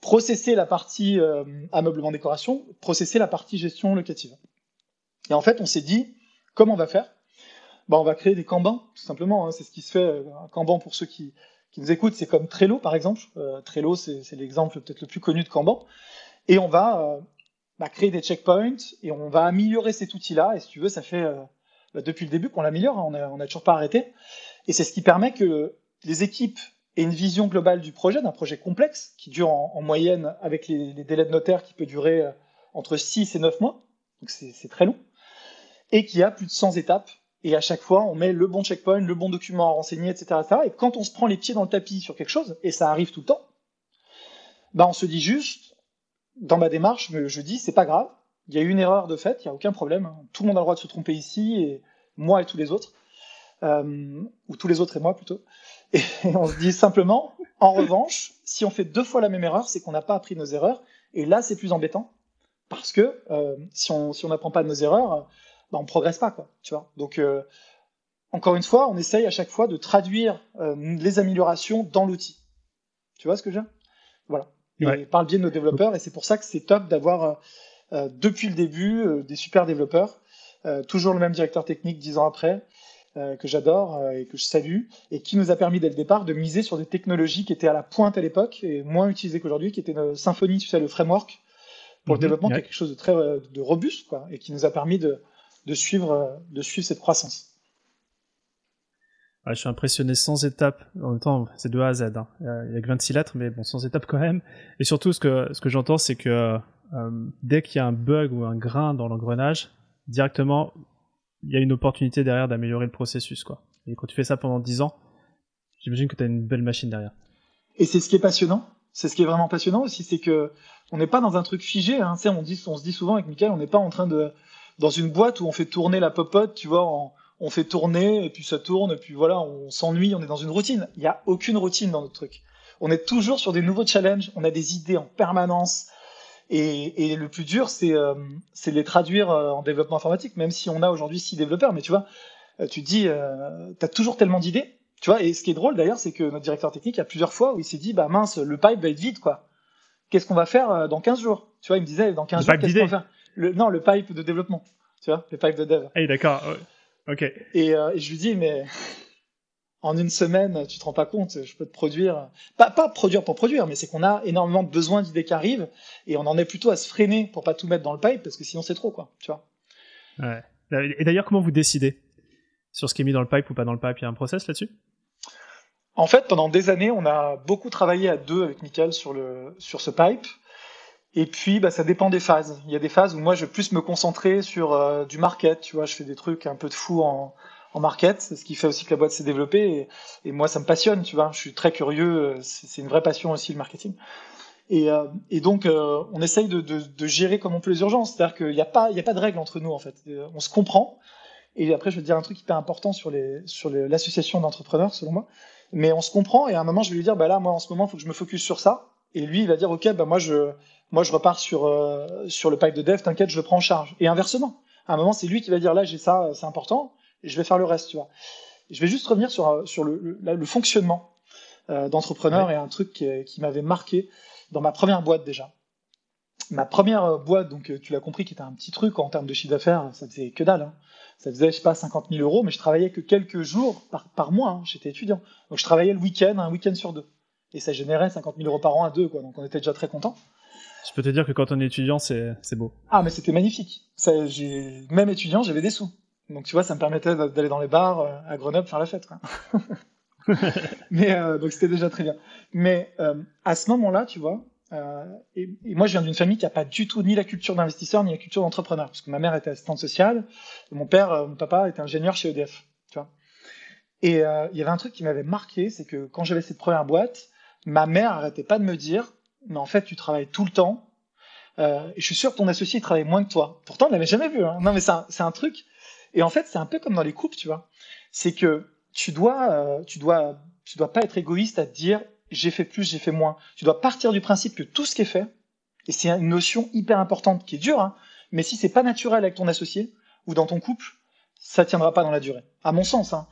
processé la partie euh, ameublement décoration, processé la partie gestion locative. Et en fait, on s'est dit, comment on va faire? Ben, On va créer des Kanban, tout simplement. Hein, c'est ce qui se fait. Euh, un Kanban, pour ceux qui, qui nous écoutent, c'est comme Trello, par exemple. Trello, c'est l'exemple peut-être le plus connu de Kanban. Et on va bah, créer des checkpoints et on va améliorer cet outil-là. Et si tu veux, ça fait depuis le début qu'on l'améliore, hein, on n'a toujours pas arrêté. Et c'est ce qui permet que les équipes aient une vision globale du projet, d'un projet complexe, qui dure en, moyenne, avec les, délais de notaire, qui peut durer euh, entre 6 et 9 mois, donc c'est très long, et qui a plus de 100 étapes. Et à chaque fois, on met le bon checkpoint, le bon document à renseigner, etc., etc. Et quand on se prend les pieds dans le tapis sur quelque chose, et ça arrive tout le temps, bah on se dit juste, dans ma démarche, je dis, c'est pas grave, il y a eu une erreur de fait, il n'y a aucun problème. Hein. Tout le monde a le droit de se tromper ici, et moi et tous les autres, euh, ou tous les autres et moi plutôt. Et on se dit simplement, en revanche, si on fait deux fois la même erreur, c'est qu'on n'a pas appris nos erreurs, et là c'est plus embêtant, parce que euh, si on si on n'apprend pas de nos erreurs, bah, on progresse pas quoi, tu vois. Donc euh, encore une fois, on essaye à chaque fois de traduire les améliorations dans l'outil. Tu vois ce que je veux dire? Voilà. Et par le biais de nos développeurs, et c'est pour ça que c'est top d'avoir depuis le début euh, des super développeurs. Euh, toujours le même directeur technique dix ans après, que j'adore et que je salue, et qui nous a permis dès le départ de miser sur des technologies qui étaient à la pointe à l'époque et moins utilisées qu'aujourd'hui, qui étaient Symfony, tu sais, le framework pour le mhm, développement, qui est quelque chose de très de robuste, quoi, et qui nous a permis de, de suivre, de suivre cette croissance. Je suis impressionné sans étapes. En même temps, c'est de A à Z. Hein. Il y a que 26 lettres, mais bon, sans étapes quand même. Et surtout, ce que, ce que j'entends, c'est que euh, dès qu'il y a un bug ou un grain dans l'engrenage, directement, il y a une opportunité derrière d'améliorer le processus. Quoi. Et quand tu fais ça pendant 10 ans, j'imagine que tu as une belle machine derrière. Et c'est ce qui est passionnant. C'est ce qui est vraiment passionnant aussi, c'est que on n'est pas dans un truc figé. Hein. on se dit souvent avec Michael, on n'est pas en train de dans une boîte où on fait tourner la popote, tu vois, on fait tourner et puis ça tourne et puis voilà, on s'ennuie, on est dans une routine. Il n'y a aucune routine dans notre truc. On est toujours sur des nouveaux challenges, on a des idées en permanence, et, et, le plus dur, c'est euh, de les traduire euh, en développement informatique, même si on a aujourd'hui six développeurs. Mais tu vois, euh, tu te dis, euh, tu as toujours tellement d'idées. Tu vois, et ce qui est drôle d'ailleurs, c'est que notre directeur technique, a plusieurs fois où il s'est dit, bah mince, le pipe va être vide, quoi. Qu'est-ce qu'on va faire dans 15 jours? Tu vois, il me disait, dans 15 jours, qu'est-ce qu'on va faire? Le, Non, le pipe de développement. Tu vois, le pipe de dev. Ah, d'accord. Ok. Et, et je lui dis, mais en une semaine, tu te rends pas compte, je peux te produire, pas, pas produire pour produire, mais c'est qu'on a énormément de besoins d'idées qui arrivent et on en est plutôt à se freiner pour pas tout mettre dans le pipe parce que sinon c'est trop, quoi, tu vois. Ouais. Et d'ailleurs, comment vous décidez sur ce qui est mis dans le pipe ou pas dans le pipe? Il y a un process là-dessus? En fait, pendant des années, on a beaucoup travaillé à deux avec Michael sur, le, sur ce pipe. Et puis, bah, ça dépend des phases. Il y a des phases où moi, je vais plus me concentrer sur euh, du market. Tu vois, je fais des trucs un peu de fou en, en market, c'est ce qui fait aussi que la boîte s'est développée. Et, moi, ça me passionne, tu vois. Je suis très curieux. C'est une vraie passion aussi le marketing. Et, euh, et donc, euh, on essaye de, de, de, gérer comme on peut les urgences. C'est-à-dire qu'il n'y a pas, il y a pas de règle entre nous en fait. On se comprend. Et après, je vais te dire un truc hyper important sur les, sur l'association d'entrepreneurs, selon moi. Mais on se comprend. Et à un moment, je vais lui dire, bah là, moi, en ce moment, il faut que je me focus sur ça. Et lui, il va dire, ok, bah moi, je, moi, je repars sur euh, sur le pipe de dev. T'inquiète, je le prends en charge. Et inversement, à un moment, c'est lui qui va dire, là, j'ai ça, c'est important et je vais faire le reste, tu vois. je vais juste revenir sur, sur le, le, le fonctionnement euh, d'entrepreneur et un truc qui, qui m'avait marqué dans ma première boîte déjà. ma première boîte, donc tu l'as compris, qui était un petit truc en termes de chiffre d'affaires, ça faisait que dalle. Hein. Ça faisait, je sais pas, 50 000 euros, mais je travaillais que quelques jours par, par mois. Hein. J'étais étudiant. Donc je travaillais le week-end, un week-end sur deux. Et ça générait 50 000 euros par an à deux, quoi. Donc on était déjà très content. Je peux te dire que quand on est étudiant, c'est beau. Ah, mais c'était magnifique. Ça, même étudiant, j'avais des sous. Donc tu vois, ça me permettait d'aller dans les bars euh, à Grenoble faire la fête. Quoi. mais euh, donc c'était déjà très bien. Mais euh, à ce moment-là, tu vois, euh, et, et, moi je viens d'une famille qui n'a pas du tout ni la culture d'investisseur ni la culture d'entrepreneur, parce que ma mère était assistante sociale, et mon père, mon papa était ingénieur chez EDF. Tu vois. Et il y avait un truc qui m'avait marqué, c'est que quand j'avais cette première boîte, ma mère arrêtait pas de me dire, mais en fait tu travailles tout le temps. Euh, et je suis sûr que ton associé il travaille moins que toi. Pourtant, on l'avait jamais vu. Hein. Non, mais c'est un, truc. Et en fait, c'est un peu comme dans les couples, tu vois. C'est que tu dois, euh, tu dois, tu dois pas être égoïste à te dire j'ai fait plus, j'ai fait moins. Tu dois partir du principe que tout ce qui est fait, et c'est une notion hyper importante qui est dure, hein, mais si c'est pas naturel avec ton associé ou dans ton couple, ça tiendra pas dans la durée, à mon sens. Hein.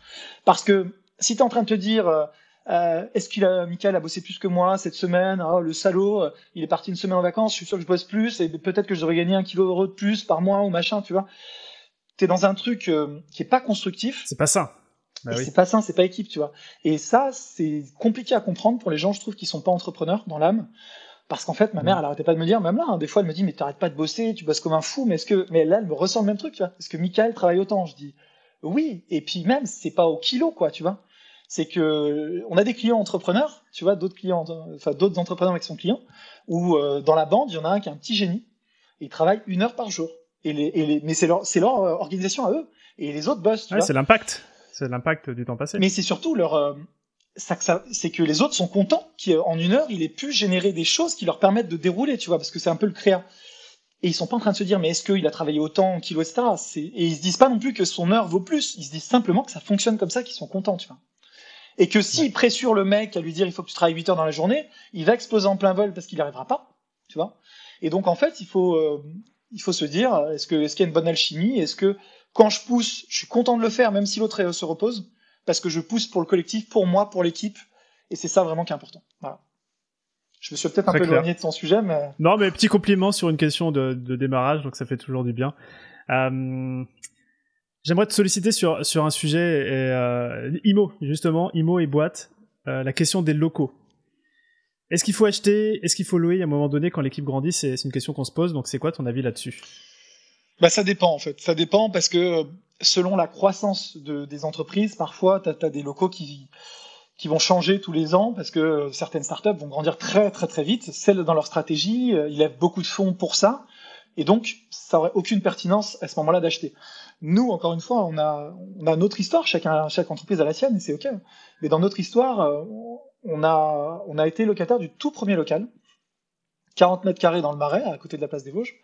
Parce que si tu es en train de te dire euh, est-ce qu'il a Michael a bossé plus que moi cette semaine? Oh, le salaud euh, il est parti une semaine en vacances je suis sûr que je bosse plus et peut-être que je devrais gagner un kilo de plus par mois ou machin tu vois t'es dans un truc euh, qui est pas constructif c'est pas ça bah oui. C'est pas sain, c'est pas équipe, tu vois. Et ça, c'est compliqué à comprendre pour les gens, je trouve, qui sont pas entrepreneurs dans l'âme. Parce qu'en fait, ma mère, mm. elle arrêtait pas de me dire, même là, hein, des fois, elle me dit, mais t'arrêtes pas de bosser, tu bosses comme un fou, mais est-ce que, mais là, elle me ressent le même truc, tu vois. Est-ce que Michael travaille autant? Je dis, oui. Et puis même, c'est pas au kilo, quoi, tu vois. C'est que, on a des clients entrepreneurs, tu vois, d'autres clients, enfin, d'autres entrepreneurs avec son client, où, euh, dans la bande, il y en a un qui est un petit génie, et il travaille une heure par jour. Et les, et les, mais c'est leur, c'est leur euh, organisation à eux. Et les autres bossent, tu ouais, c'est l'impact c'est l'impact du temps passé. Mais c'est surtout leur, euh, ça, ça, c'est que les autres sont contents qu'en une heure, il ait pu générer des choses qui leur permettent de dérouler, tu vois, parce que c'est un peu le créa. Et ils sont pas en train de se dire, mais est-ce qu'il a travaillé autant en kilos, etc. Et ils se disent pas non plus que son heure vaut plus. Ils se disent simplement que ça fonctionne comme ça, qu'ils sont contents, tu vois. Et que s'ils ouais. pressure le mec à lui dire, il faut que tu travailles 8 heures dans la journée, il va exploser en plein vol parce qu'il n'y arrivera pas, tu vois. Et donc, en fait, il faut, euh, il faut se dire, est-ce que, est-ce qu'il y a une bonne alchimie? Est-ce que quand je pousse, je suis content de le faire, même si l'autre se repose, parce que je pousse pour le collectif, pour moi, pour l'équipe, et c'est ça vraiment qui est important. Voilà. Je me suis peut-être un peu éloigné de ton sujet, mais... Non, mais petit compliment sur une question de, de démarrage, donc ça fait toujours du bien. Euh, J'aimerais te solliciter sur, sur un sujet, et, euh, IMO, justement, IMO et boîte, euh, la question des locaux. Est-ce qu'il faut acheter, est-ce qu'il faut louer? À un moment donné quand l'équipe grandit C'est une question qu'on se pose, donc c'est quoi ton avis là-dessus? Bah, ça dépend en fait. Ça dépend parce que selon la croissance de, des entreprises, parfois tu as, des locaux qui, qui vont changer tous les ans parce que certaines startups vont grandir très très très vite. Celles dans leur stratégie, euh, ils lèvent beaucoup de fonds pour ça. Et donc, ça aurait aucune pertinence à ce moment-là d'acheter. Nous, encore une fois, on a, on a notre histoire, chacun, chaque entreprise a la sienne, et c'est OK. Mais dans notre histoire, euh, on a, on a été locataire du tout premier local, 40 mètres carrés dans le Marais, à côté de la place des Vosges.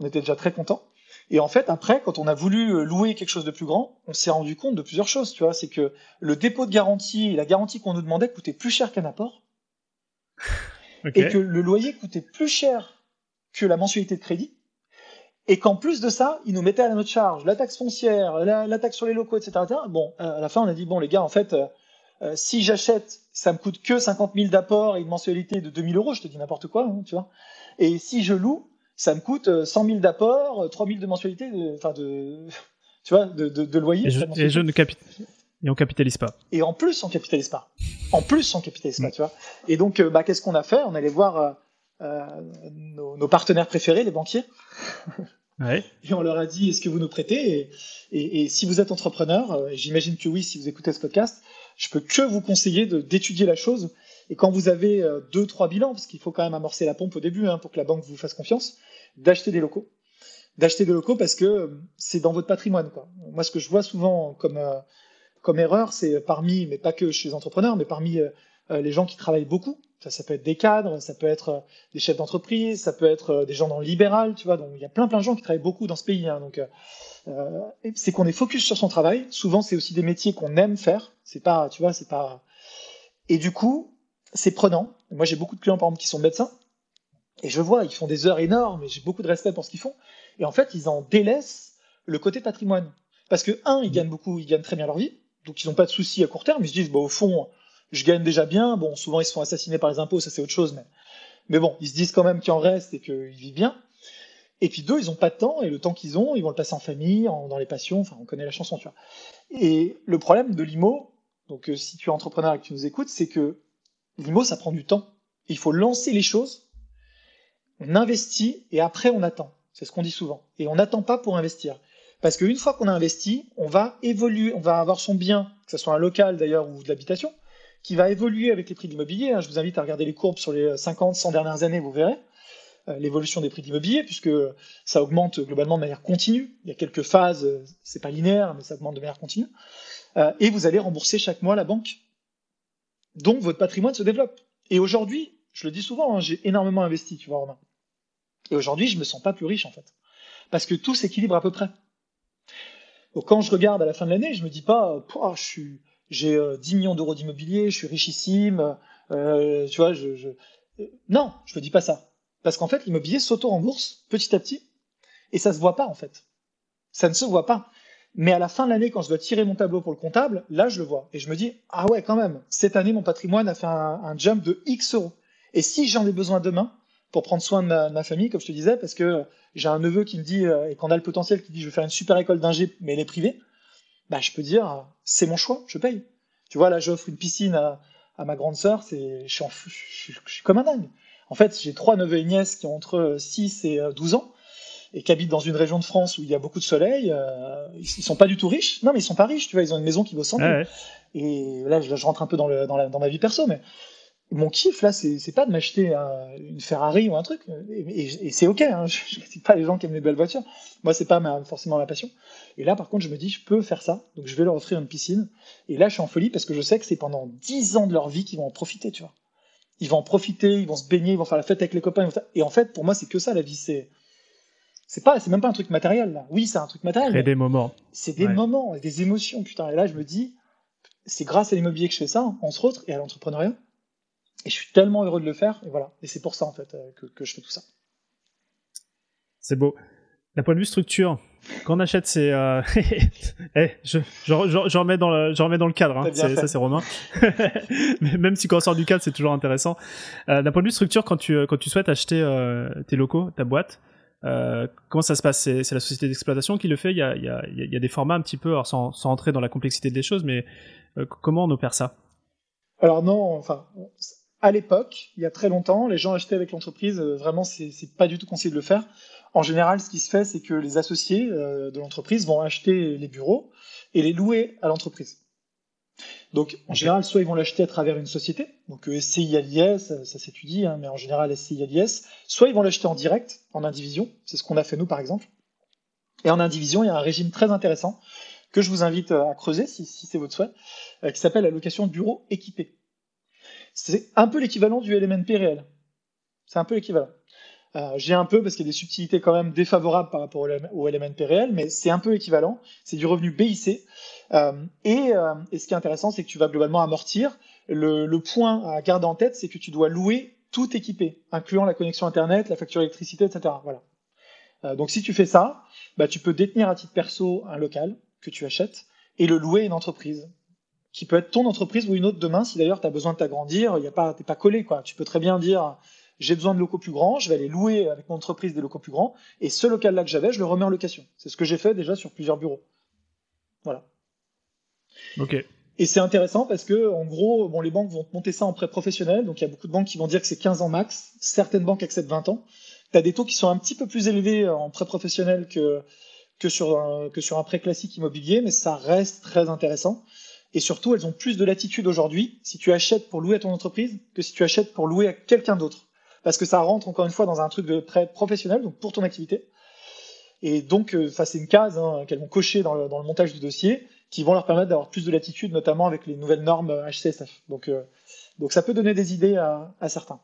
On était déjà très contents. Et en fait, après, quand on a voulu euh, louer quelque chose de plus grand, on s'est rendu compte de plusieurs choses, tu vois. C'est que le dépôt de garantie et la garantie qu'on nous demandait coûtait plus cher qu'un apport. Okay. Et que le loyer coûtait plus cher que la mensualité de crédit. Et qu'en plus de ça, ils nous mettaient à notre charge la taxe foncière, la, la taxe sur les locaux, etc., etc. Bon, euh, à la fin, on a dit, bon, les gars, en fait, euh, euh, si j'achète, ça me coûte que 50 000 d'apport et une mensualité de 2000 euros, je te dis n'importe quoi, hein, tu vois. Et si je loue, ça me coûte 100 euh, 000 d'apport, 3 euh, 000 de mensualité, enfin de, tu vois, de, de, de loyer. Et je, et je ne capit... et on capitalise pas. Et en plus, on capitalise pas. En plus, on capitalise pas, tu vois. Et donc, bah, qu'est-ce qu'on a fait? On allait voir euh, nos, nos, partenaires préférés, les banquiers. Et on leur a dit, est-ce que vous nous prêtez et, et, si vous êtes entrepreneur, j'imagine que oui, si vous écoutez ce podcast, je peux que vous conseiller d'étudier la chose. Et quand vous avez deux, trois bilans, parce qu'il faut quand même amorcer la pompe au début hein, pour que la banque vous fasse confiance, d'acheter des locaux. D'acheter des locaux parce que euh, c'est dans votre patrimoine. Quoi. Moi, ce que je vois souvent comme, euh, comme erreur, c'est parmi, mais pas que chez les entrepreneurs, mais parmi euh, les gens qui travaillent beaucoup. Ça, ça peut être des cadres, ça peut être des chefs d'entreprise, ça peut être des gens dans le libéral, tu vois. Donc, il y a plein, plein de gens qui travaillent beaucoup dans ce pays. Hein, donc, euh, c'est qu'on est focus sur son travail. Souvent, c'est aussi des métiers qu'on aime faire. C'est pas, tu vois, c'est pas. Et du coup, c'est prenant. Moi, j'ai beaucoup de clients, par exemple, qui sont médecins et je vois, ils font des heures énormes et j'ai beaucoup de respect pour ce qu'ils font. Et en fait, ils en délaissent le côté patrimoine. Parce que, un, ils gagnent beaucoup, ils gagnent très bien leur vie. Donc, ils n'ont pas de soucis à court terme. Ils se disent, bah, au fond, je gagne déjà bien. Bon, souvent, ils se font assassiner par les impôts, ça c'est autre chose. Mais, Mais bon, ils se disent quand même qu'il en reste et qu'ils vivent bien. Et puis deux, ils n'ont pas de temps, et le temps qu'ils ont, ils vont le passer en famille, dans les passions, enfin on connaît la chanson, tu vois. Et le problème de l'IMO, donc euh, si tu es entrepreneur et que tu nous écoutes, c'est que l'IMO, ça prend du temps. Il faut lancer les choses, on investit, et après on attend. C'est ce qu'on dit souvent. Et on n'attend pas pour investir. Parce qu'une fois qu'on a investi, on va évoluer, on va avoir son bien, que ce soit un local d'ailleurs ou de l'habitation, qui va évoluer avec les prix de l'immobilier. Hein. Je vous invite à regarder les courbes sur les 50, 100 dernières années, vous verrez euh, l'évolution des prix de l'immobilier, puisque ça augmente globalement de manière continue. Il y a quelques phases, c'est pas linéaire, mais ça augmente de manière continue. Euh, et vous allez rembourser chaque mois la banque. Donc votre patrimoine se développe. Et aujourd'hui, je le dis souvent, hein, j'ai énormément investi, tu vois, Romain. Et aujourd'hui, je me sens pas plus riche en fait, parce que tout s'équilibre à peu près. Donc quand je regarde à la fin de l'année, je me dis pas, je suis, j'ai 10 euh, millions d'euros d'immobilier, je suis richissime, euh, tu vois, je... non, je me dis pas ça, parce qu'en fait l'immobilier s'auto-rembourse petit à petit, et ça se voit pas en fait, ça ne se voit pas. Mais à la fin de l'année, quand je dois tirer mon tableau pour le comptable, là je le vois, et je me dis, ah ouais, quand même, cette année mon patrimoine a fait un, jump de X euros. Et si j'en ai besoin demain, pour prendre soin de ma, famille, comme je te disais, parce que j'ai un neveu qui me dit, euh, et qu'on a le potentiel, qui dit je veux faire une super école d'ingé, mais elle est privée, bah, je peux dire, c'est mon choix, je paye. Tu vois, là, j'offre une piscine à, ma grande sœur, je, suis je, suis comme un dingue. En fait, j'ai trois neveux et nièces qui ont entre 6 et 12 euh, ans, et qui habitent dans une région de France où il y a beaucoup de soleil. Euh, ils, sont pas du tout riches. Non, mais ils sont pas riches, tu vois, ils ont une maison qui vaut 100 000. Et là, je, rentre un peu dans, le, dans, la, dans ma vie perso, mais mon kiff là, c'est pas de m'acheter une Ferrari ou un truc, et, c'est ok. Hein, je ne dis pas les gens qui aiment les belles voitures. Moi, c'est pas forcément ma passion. Et là, par contre, je me dis, je peux faire ça, donc je vais leur offrir une piscine. Et là, je suis en folie parce que je sais que c'est pendant 10 ans de leur vie qu'ils vont en profiter, tu vois. Ils vont en profiter, ils vont se baigner, ils vont faire la fête avec les copains. Et en fait, pour moi, c'est que ça la vie. C'est c'est pas, c'est même pas un truc matériel là. Oui, c'est un truc matériel. C'est des moments. C'est des moments, des émotions, putain. Et là, je me dis, c'est grâce à l'immobilier que je fais ça, entre autres, et à l'entrepreneuriat et je suis tellement heureux de le faire. Et voilà. Et c'est pour ça, en fait, euh, que, je fais tout ça. C'est beau. D'un point de vue structure, quand on achète ces, euh... eh, je, je, remets dans le, je remets dans le cadre. Hein. Ça, c'est Romain. Même si quand on sort du cadre, c'est toujours intéressant. Euh, D'un point de vue structure, quand tu, quand tu souhaites acheter euh, tes locaux, ta boîte, euh, comment ça se passe? C'est la société d'exploitation qui le fait? Il y a, il y, a, il y a des formats un petit peu, alors sans, sans entrer dans la complexité des choses, mais euh, comment on opère ça? Alors non, enfin, à l'époque, il y a très longtemps, les gens achetaient avec l'entreprise. Euh, vraiment, c'est pas du tout conseillé de le faire. En général, ce qui se fait, c'est que les associés euh, de l'entreprise vont acheter les bureaux et les louer à l'entreprise. Donc, en général, soit ils vont l'acheter à travers une société, donc euh, SCI à ça, ça s'étudie, hein, mais en général SCI à soit ils vont l'acheter en direct, en indivision, c'est ce qu'on a fait nous par exemple. Et en indivision, il y a un régime très intéressant que je vous invite à creuser si, si c'est votre souhait, qui s'appelle la location de bureau équipé. C'est un peu l'équivalent du LMNP réel. C'est un peu l'équivalent. Euh, j'ai un peu parce qu'il y a des subtilités quand même défavorables par rapport au LMNP réel, mais c'est un peu équivalent. C'est du revenu BIC. Euh, et, euh, et, ce qui est intéressant, c'est que tu vas globalement amortir. Le, point à garder en tête, c'est que tu dois louer tout équipé, incluant la connexion Internet, la facture d'électricité, etc. Voilà. Donc si tu fais ça, bah, tu peux détenir à titre perso un local que tu achètes et le louer à une entreprise qui peut être ton entreprise ou une autre demain. Si d'ailleurs tu as besoin de t'agrandir, il y a pas, t'es pas collé quoi. Tu peux très bien dire j'ai besoin de locaux plus grands, je vais aller louer avec mon entreprise des locaux plus grands, et ce local-là que j'avais, je le remets en location. C'est ce que j'ai fait déjà sur plusieurs bureaux. Voilà. Ok. Et c'est intéressant parce que, en gros, bon, les banques vont te monter ça en prêt professionnel, donc il y a beaucoup de banques qui vont dire que c'est 15 ans max. Certaines banques acceptent 20 ans. Tu as des taux qui sont un petit peu plus élevés en prêt professionnel que, que, sur un, que sur un prêt classique immobilier, mais ça reste très intéressant. Et surtout, elles ont plus de latitude aujourd'hui si tu achètes pour louer à ton entreprise que si tu achètes pour louer à quelqu'un d'autre. Parce que ça rentre encore une fois dans un truc de prêt professionnel, donc pour ton activité. Et donc, euh, ça c'est une case hein, qu'elles vont cocher dans le, dans le, montage du dossier, qui vont leur permettre d'avoir plus de latitude, notamment avec les nouvelles normes HCSF. Donc, euh, donc ça peut donner des idées à, à, certains.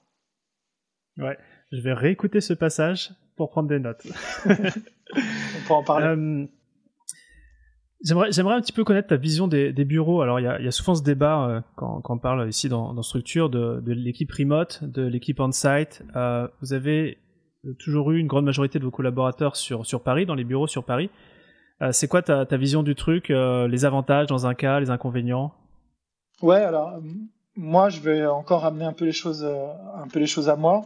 Ouais, je vais réécouter ce passage pour prendre des notes. On peut en parler. Euh, J'aimerais, un petit peu connaître ta vision des, bureaux. Alors, il y a, souvent ce débat euh, quand, on parle ici dans, Structure de, l'équipe remote, de l'équipe on-site. Euh, vous avez toujours eu une grande majorité de vos collaborateurs sur, Paris, dans les bureaux sur Paris. Euh, c'est quoi ta, vision du truc, euh, les avantages dans un cas, les inconvénients? Ouais, alors moi, je vais encore amener un peu les choses, euh, un peu les choses à moi.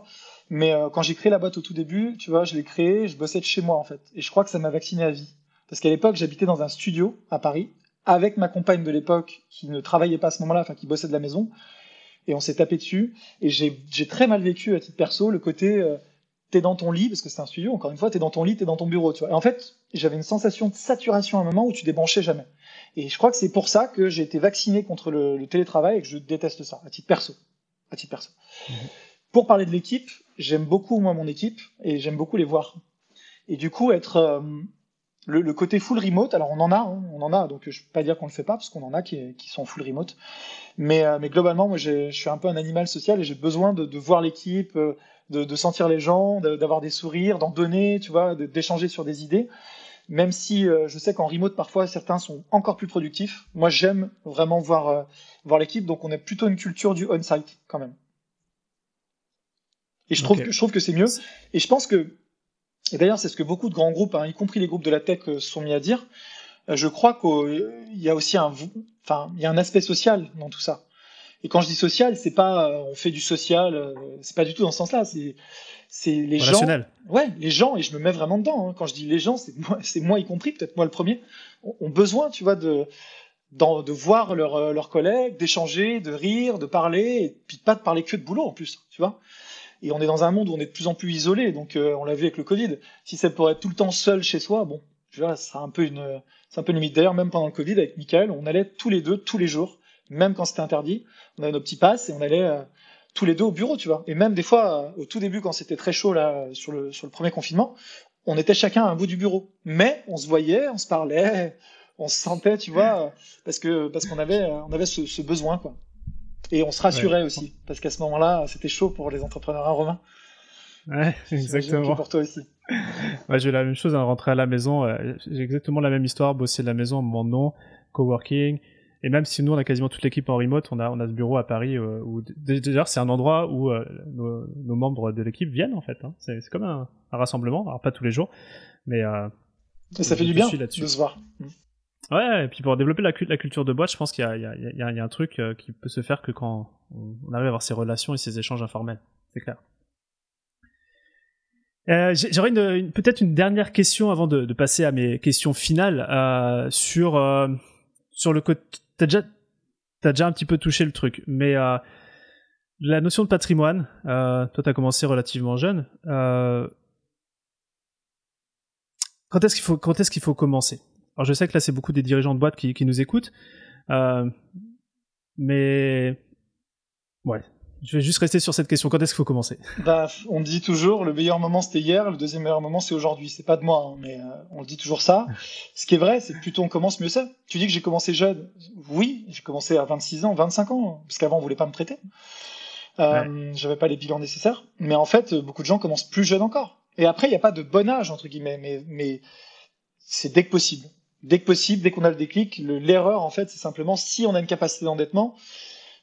Mais euh, quand j'ai créé la boîte au tout début, tu vois, je l'ai créée, je bossais de chez moi en fait. Et je crois que ça m'a vacciné à vie. Parce qu'à l'époque, j'habitais dans un studio à Paris avec ma compagne de l'époque qui ne travaillait pas à ce moment-là, enfin qui bossait de la maison. Et on s'est tapé dessus. Et j'ai très mal vécu à titre perso le côté euh, t'es dans ton lit, parce que c'est un studio, encore une fois, t'es dans ton lit, t'es dans ton bureau, tu vois. Et en fait, j'avais une sensation de saturation à un moment où tu débranchais jamais. Et je crois que c'est pour ça que j'ai été vacciné contre le, télétravail et que je déteste ça, à titre perso. À titre perso. Mhm. Pour parler de l'équipe, j'aime beaucoup, moi, mon équipe, et j'aime beaucoup les voir. Et du coup, être euh, le, côté full remote, alors on en a, hein, on en a, donc je peux pas dire qu'on le fait pas, parce qu'on en a qui, qui, sont full remote. Mais, euh, mais globalement, moi, je suis un peu un animal social et j'ai besoin de, de voir l'équipe, euh, de, de, sentir les gens, d'avoir des sourires, d'en donner, tu vois, d'échanger sur des idées. Même si euh, je sais qu'en remote, parfois, certains sont encore plus productifs. Moi, j'aime vraiment voir, euh, voir l'équipe, donc on a plutôt une culture du on-site, quand même. Et je trouve, que, je trouve que c'est mieux. Et je pense que, et d'ailleurs, c'est ce que beaucoup de grands groupes, hein, y compris les groupes de la tech, se euh, sont mis à dire. je crois qu'il y a aussi un, enfin, il y a un aspect social dans tout ça. Et quand je dis social, c'est pas on fait du social, c'est pas du tout dans ce sens-là. C'est c'est les gens. Ouais, les gens, et je me mets vraiment dedans. Hein. Quand je dis les gens, c'est moi, c'est moi y compris, peut-être moi le premier, ont, besoin, tu vois, de, de voir leurs euh, leurs collègues, d'échanger, de rire, de parler, et puis pas de parler que de boulot en plus, tu vois. Et on est dans un monde où on est de plus en plus isolé, donc euh, on l'a vu avec le Covid. Si ça pourrait être tout le temps seul chez soi, bon, je vois, ça un peu une, c'est un peu limite. D'ailleurs, même pendant le Covid, avec Michael, on allait tous les deux, tous les jours, même quand c'était interdit. On avait nos petits passes et on allait euh, tous les deux au bureau, tu vois. Et même des fois, au tout début, quand c'était très chaud là sur le sur le premier confinement, on était chacun à un bout du bureau, mais on se voyait, on se parlait, on se sentait, tu vois, parce que parce qu'on avait on avait ce, besoin quoi. Et on se rassurait aussi, parce qu'à ce moment-là, c'était chaud pour les entrepreneurs, hein, Romain? Ouais, exactement. Pour toi aussi. ouais, j'ai la même chose, hein, rentrer à la maison, euh, j'ai exactement la même histoire, bosser de la maison, mon nom, coworking, et même si nous, on a quasiment toute l'équipe en remote, on a, on a ce bureau à Paris euh, où, déjà, c'est un endroit où euh, nos, membres de l'équipe viennent, en fait. Hein. C'est, comme un, rassemblement, alors pas tous les jours, mais... Ça fait du bien de se voir. Ouais, et puis pour développer la, culture de boîte, je pense qu'il y a, un truc qui peut se faire que quand on arrive à avoir ces relations et ces échanges informels. C'est clair. Euh, J'aurais peut-être une dernière question avant de, passer à mes questions finales euh, sur euh, sur le côté t'as déjà, as déjà un petit peu touché le truc, mais euh, la notion de patrimoine, euh, toi t'as commencé relativement jeune. Euh, quand est-ce qu'il faut, quand est-ce qu'il faut commencer? Alors je sais que là c'est beaucoup des dirigeants de boîtes qui, qui nous écoutent, euh, mais ouais, je vais juste rester sur cette question. Quand est-ce qu'il faut commencer? Bah, On dit toujours le meilleur moment c'était hier, le deuxième meilleur moment c'est aujourd'hui. C'est pas de moi, hein, mais euh, on le dit toujours ça. Ce qui est vrai, c'est que plus on commence, mieux c'est. Tu dis que j'ai commencé jeune. Oui, j'ai commencé à 26 ans, 25 ans, parce qu'avant on voulait pas me prêter. Euh, J'avais pas les bilans nécessaires. Mais en fait, beaucoup de gens commencent plus jeunes encore. Et après, il n'y a pas de bon âge entre guillemets, mais, mais c'est dès que possible. Dès que possible, dès qu'on a le déclic. L'erreur, en fait, c'est simplement si on a une capacité d'endettement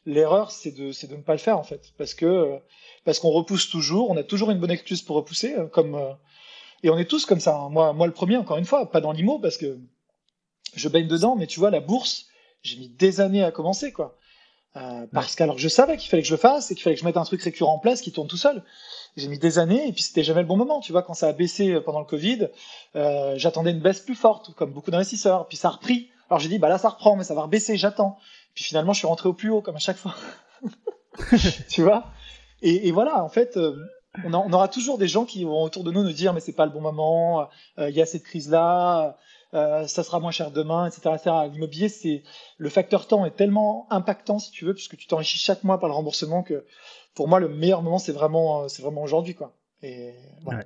l'erreur, c'est de, de ne pas le faire en fait, parce que parce qu'on repousse toujours, on a toujours une bonne excuse pour repousser, euh, comme euh, et on est tous comme ça. Hein. Moi, moi le premier, encore une fois, pas dans l'IMO parce que je baigne dedans, mais tu vois, la bourse, j'ai mis des années à commencer quoi. Euh, parce qu'alors je savais qu'il fallait que je le fasse et qu'il fallait que je mette un truc récurrent en place qui tourne tout seul. J'ai mis des années et puis c'était jamais le bon moment. Tu vois, quand ça a baissé pendant le Covid, euh, j'attendais une baisse plus forte, comme beaucoup d'investisseurs. Puis ça a repris. Alors j'ai dit, bah là ça reprend, mais ça va rebaisser, j'attends. Puis finalement, je suis rentré au plus haut, comme à chaque fois. tu vois? Et, et, voilà, en fait, euh, on, on, aura toujours des gens qui vont autour de nous nous dire, mais c'est pas le bon moment, euh, il y a cette crise-là, euh, ça sera moins cher demain, etc. etc. L'immobilier, c'est le facteur temps est tellement impactant, si tu veux, puisque tu t'enrichis chaque mois par le remboursement, que pour moi, le meilleur moment, c'est vraiment, c'est vraiment aujourd'hui, quoi. Et voilà.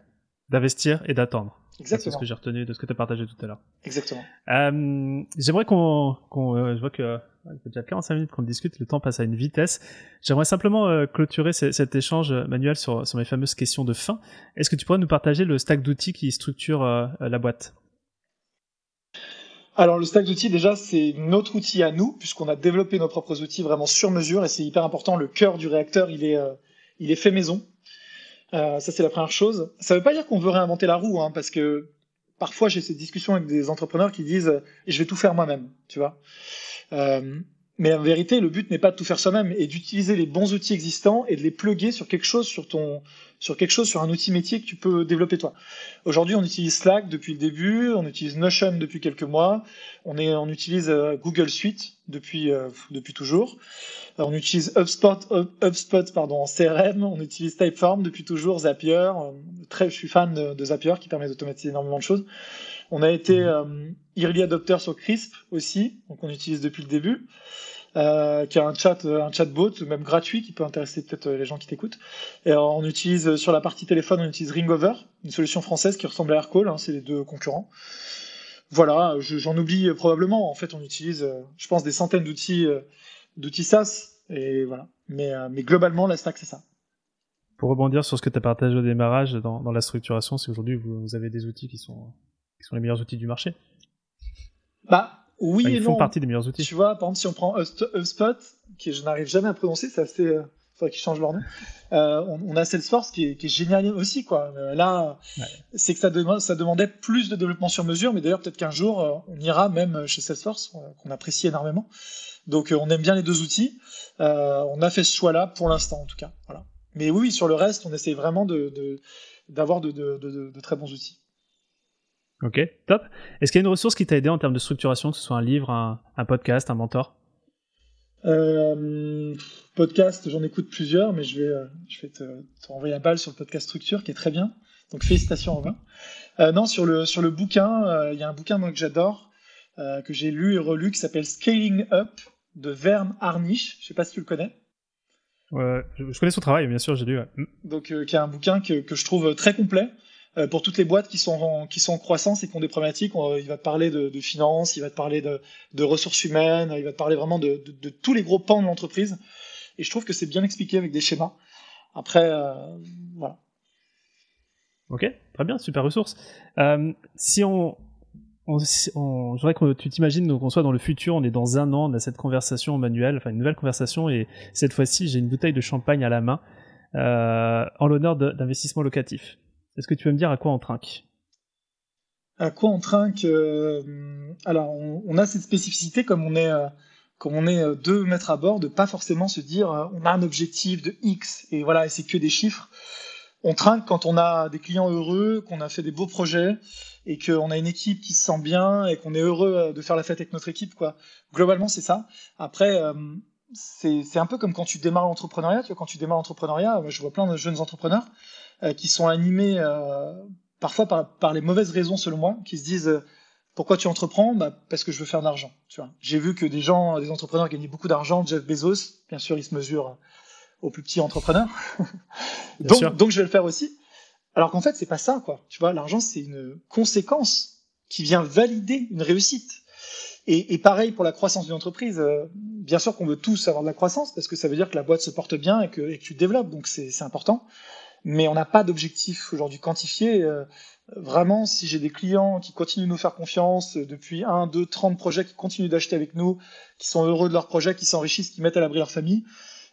D'investir et d'attendre. Exactement. C'est ce que j'ai retenu de ce que tu as partagé tout à l'heure. Exactement. Euh, J'aimerais qu'on, euh, je vois que il fait déjà 45 minutes qu'on discute, le temps passe à une vitesse. J'aimerais simplement euh, clôturer cet échange manuel sur, sur mes fameuses questions de fin. Est-ce que tu pourrais nous partager le stack d'outils qui structure euh, la boîte? Alors le stack d'outils déjà c'est notre outil à nous puisqu'on a développé nos propres outils vraiment sur mesure et c'est hyper important. Le cœur du réacteur il est il est fait maison. Euh, ça, c'est la première chose. Ça veut pas dire qu'on veut réinventer la roue, hein, parce que parfois j'ai ces discussions avec des entrepreneurs qui disent je vais tout faire moi-même, tu vois. Euh, Mais en vérité, le but n'est pas de tout faire soi-même et d'utiliser les bons outils existants et de les plugger sur quelque chose sur ton, sur quelque chose, sur un outil métier que tu peux développer toi. Aujourd'hui, on utilise Slack depuis le début, on utilise Notion depuis quelques mois, on, est, on utilise euh, Google Suite depuis, euh, depuis toujours, euh, on utilise HubSpot, HubSpot pardon, en CRM, on utilise Typeform depuis toujours, Zapier, très, je suis fan de, Zapier qui permet d'automatiser énormément de choses. On a été mmh. early adopter sur Crisp aussi, donc on utilise depuis le début. Euh, qui a un chat, euh, un chatbot, même gratuit, qui peut intéresser peut-être euh, les gens qui t'écoutent. Et on utilise sur la partie téléphone, on utilise Ringover, une solution française qui ressemble à Aircall, hein, c'est les deux concurrents. Voilà, j'en oublie probablement. En fait, on utilise, je pense, des centaines d'outils, d'outils SaaS, et voilà. Mais, mais globalement, la stack, c'est ça. Pour rebondir sur ce que tu as partagé au démarrage dans, dans la structuration, c'est aujourd'hui vous, avez des outils qui sont, qui sont les meilleurs outils du marché. Bah, oui ils font partie des meilleurs outils. Tu vois, par exemple, si on prend HubSpot, qui je n'arrive jamais à prononcer, c'est assez. Euh, faudrait qu'ils changent leur nom. Euh, on, a Salesforce qui est, qui est génial aussi, quoi. Euh, là, c'est que ça, ça demandait plus de développement sur mesure, mais d'ailleurs, peut-être qu'un jour, euh, on ira même chez Salesforce, qu'on apprécie énormément. Donc, on aime bien les deux outils. on a fait ce choix-là pour l'instant, en tout cas. Voilà. Mais oui, sur le reste, on essaie vraiment de, d'avoir de, de, de, très bons outils. Ok, top. Est-ce qu'il y a une ressource qui t'a aidé en termes de structuration, que ce soit un livre, un, podcast, un mentor? Euh, Podcast, j'en écoute plusieurs, mais je vais, euh, je vais te, te, renvoyer un balle sur le podcast Structure, qui est très bien. Donc félicitations Robin. Euh, non, sur le, sur le bouquin, euh, il y a un bouquin moi, que j'adore, que j'ai lu et relu, qui s'appelle Scaling Up de Verne Harnisch. Je sais pas si tu le connais. Ouais, je, connais son travail, bien sûr, j'ai lu. Mm. Donc, qui est un bouquin que, que je trouve très complet. Euh, pour toutes les boîtes qui sont en, qui sont en croissance et qui ont des problématiques, il va te parler de, de finances, il va te parler de, ressources humaines, il va te parler vraiment de, tous les gros pans de l'entreprise. Et je trouve que c'est bien expliqué avec des schémas. Après, euh, voilà. Ok, très bien, super ressource. Euh, si on, on, on, je voudrais que tu t'imagines qu'on soit dans le futur, on est dans un an, on a cette conversation manuelle, enfin une nouvelle conversation, et cette fois-ci j'ai une bouteille de champagne à la main en l'honneur d'investissement locatif. Est-ce que tu veux me dire à quoi on trinque? À quoi on trinque euh, Alors, on, a cette spécificité comme on est, euh, comme on est euh, deux mètres à bord, de pas forcément se dire on a un objectif de X et voilà, et c'est que des chiffres. On trinque quand on a des clients heureux, qu'on a fait des beaux projets et qu'on a une équipe qui se sent bien et qu'on est heureux de faire la fête avec notre équipe. Quoi. Globalement, c'est ça. Après, c'est un peu comme quand tu démarres l'entrepreneuriat. Quand tu démarres l'entrepreneuriat, je vois plein de jeunes entrepreneurs euh, qui sont animés euh, parfois par, par, les mauvaises raisons selon moi, qui se disent euh, pourquoi tu entreprends? Bah, Parce que je veux faire de l'argent. J'ai vu que des gens, des entrepreneurs gagnaient beaucoup d'argent. Jeff Bezos, bien sûr, il se mesure aux plus petits entrepreneurs. donc, donc, je vais le faire aussi. Alors qu'en fait, c'est pas ça, quoi. Tu vois, l'argent, c'est une conséquence qui vient valider une réussite. Et, et pareil pour la croissance d'une entreprise. bien sûr qu'on veut tous avoir de la croissance parce que ça veut dire que la boîte se porte bien et que, et que tu développes. Donc c'est important mais on n'a pas d'objectif aujourd'hui quantifié. Euh, vraiment, si j'ai des clients qui continuent de nous faire confiance euh, depuis 1, 2, 30 projets, qui continuent d'acheter avec nous, qui sont heureux de leur projet, qui s'enrichissent, qui mettent à l'abri leur famille,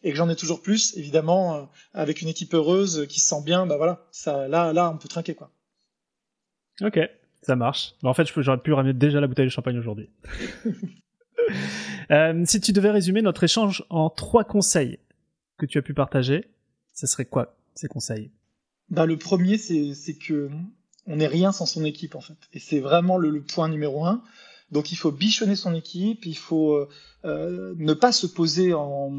et que j'en ai toujours plus, évidemment, euh, avec une équipe heureuse qui se sent bien, bah voilà, ça, là, là, on peut trinquer quoi. Ok, ça marche. en fait, j'aurais pu ramener déjà la bouteille de champagne aujourd'hui. si tu devais résumer notre échange en trois conseils que tu as pu partager, ce serait quoi? Ces conseils bah, Le premier, c'est que on n'est rien sans son équipe, en fait. Et c'est vraiment le, point numéro un. Donc il faut bichonner son équipe, il faut euh, euh, ne pas se poser en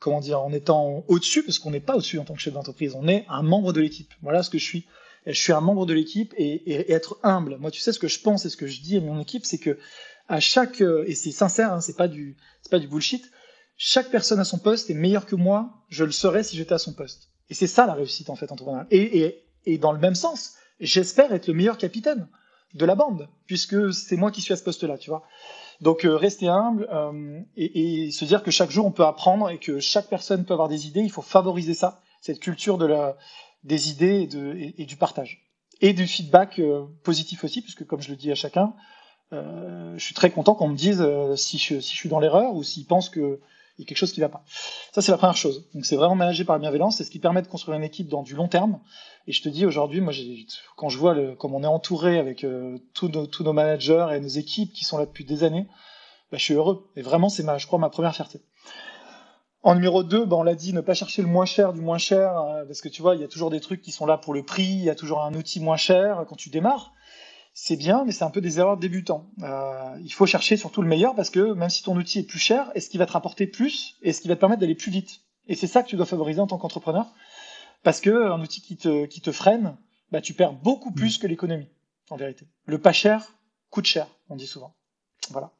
comment dire en étant au-dessus, parce qu'on n'est pas au-dessus en tant que chef d'entreprise, on est un membre de l'équipe. Voilà ce que je suis. Je suis un membre de l'équipe et, être humble. Moi, tu sais ce que je pense et ce que je dis à mon équipe, c'est que à chaque et c'est sincère, hein, c'est pas du pas du bullshit. Chaque personne à son poste est meilleure que moi. Je le serais si j'étais à son poste. Et c'est ça la réussite en fait entrepreneuriale. Et, et, dans le même sens, j'espère être le meilleur capitaine de la bande, puisque c'est moi qui suis à ce poste-là, tu vois. Donc euh, rester humble euh, et, se dire que chaque jour on peut apprendre et que chaque personne peut avoir des idées. Il faut favoriser ça, cette culture de la, des idées et, du partage et du feedback euh, positif aussi, puisque comme je le dis à chacun, euh, je suis très content qu'on me dise si je, si je suis dans l'erreur ou s'ils pensent que il y a quelque chose qui ne va pas. Ça, c'est la première chose. Donc, c'est vraiment managé par la bienveillance. C'est ce qui permet de construire une équipe dans du long terme. Et je te dis aujourd'hui, moi, quand je vois le, comme on est entouré avec euh, tous, nos, managers et nos équipes qui sont là depuis des années, bah, je suis heureux. Et vraiment, c'est je crois, ma première fierté. En numéro 2, bah, on l'a dit, ne pas chercher le moins cher du moins cher, euh, parce que tu vois, il y a toujours des trucs qui sont là pour le prix, il y a toujours un outil moins cher quand tu démarres. C'est bien, mais c'est un peu des erreurs de débutants. Euh, il faut chercher surtout le meilleur, parce que même si ton outil est plus cher, est-ce qu'il va te rapporter plus, et est-ce qu'il va te permettre d'aller plus vite? Et c'est ça que tu dois favoriser en tant qu'entrepreneur, parce que un outil qui te, qui te freine, bah, tu perds beaucoup plus mmh. que l'économie, en vérité. Le pas cher coûte cher, on dit souvent. Voilà.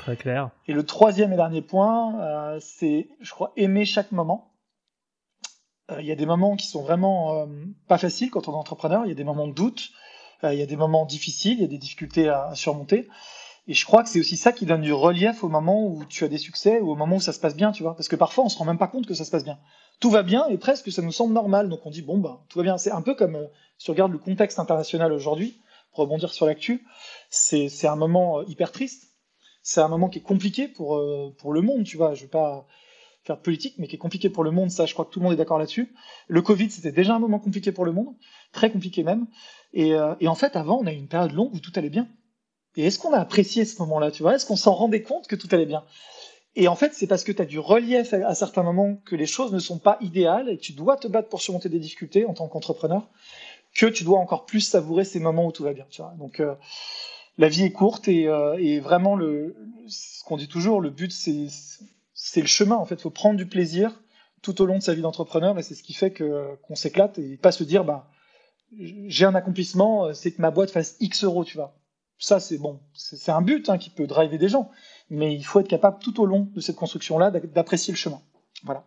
Très clair. Et le troisième et dernier point, euh, c'est, je crois, aimer chaque moment. Euh, il y a des moments qui sont vraiment euh, pas faciles quand on est entrepreneur. Il y a des moments de doute, il y a des moments difficiles, il y a des difficultés à, surmonter. Et je crois que c'est aussi ça qui donne du relief au moment où tu as des succès ou au moment où ça se passe bien, tu vois. Parce que parfois, on se rend même pas compte que ça se passe bien. Tout va bien et presque ça nous semble normal. Donc on dit, bon, bah, tout va bien. C'est un peu comme, si tu regardes le contexte international aujourd'hui, pour rebondir sur l'actu, c'est un moment hyper triste c'est un moment qui est compliqué pour, euh, pour le monde, tu vois. Je vais pas faire de politique, mais qui est compliqué pour le monde, ça, je crois que tout le monde est d'accord là-dessus. Le Covid, c'était déjà un moment compliqué pour le monde, très compliqué même. Et, euh, et en fait, avant, on a eu une période longue où tout allait bien. Et est-ce qu'on a apprécié ce moment-là, tu vois? Est-ce qu'on s'en rendait compte que tout allait bien? Et en fait, c'est parce que tu as du relief à, certains moments que les choses ne sont pas idéales et que tu dois te battre pour surmonter des difficultés en tant qu'entrepreneur, que tu dois encore plus savourer ces moments où tout va bien, tu vois? Donc, euh, la vie est courte et, euh, vraiment le, ce qu'on dit toujours, le but c'est le chemin en fait. Il faut prendre du plaisir tout au long de sa vie d'entrepreneur et c'est ce qui fait qu'on s'éclate et pas se dire bah j'ai un accomplissement, c'est que ma boîte fasse X euros, tu vois. Ça c'est bon, c'est un but hein, qui peut driver des gens, mais il faut être capable tout au long de cette construction là d'apprécier le chemin. Voilà.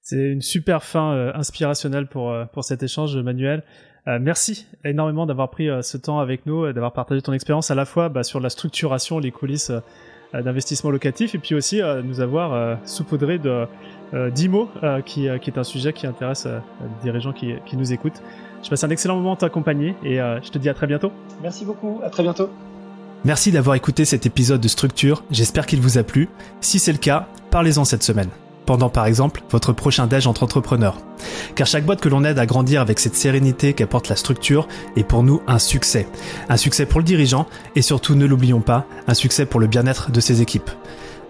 C'est une super fin euh, inspirationnelle pour, euh, pour cet échange, Manuel. Euh, merci énormément d'avoir pris euh, ce temps avec nous, et d'avoir partagé ton expérience à la fois bah, sur la structuration, les coulisses euh, d'investissement locatif, et puis aussi nous avoir saupoudré de d'IMO, qui, qui est un sujet qui intéresse des dirigeants qui, qui nous écoutent. Je passe un excellent moment à t'accompagner et je te dis à très bientôt. Merci beaucoup, à très bientôt. Merci d'avoir écouté cet épisode de Structure, j'espère qu'il vous a plu. Si c'est le cas, parlez-en cette semaine pendant par exemple votre prochain déj entre entrepreneurs. Car chaque boîte que l'on aide à grandir avec cette sérénité qu'apporte la structure est pour nous un succès. Un succès pour le dirigeant et surtout ne l'oublions pas, un succès pour le bien-être de ses équipes.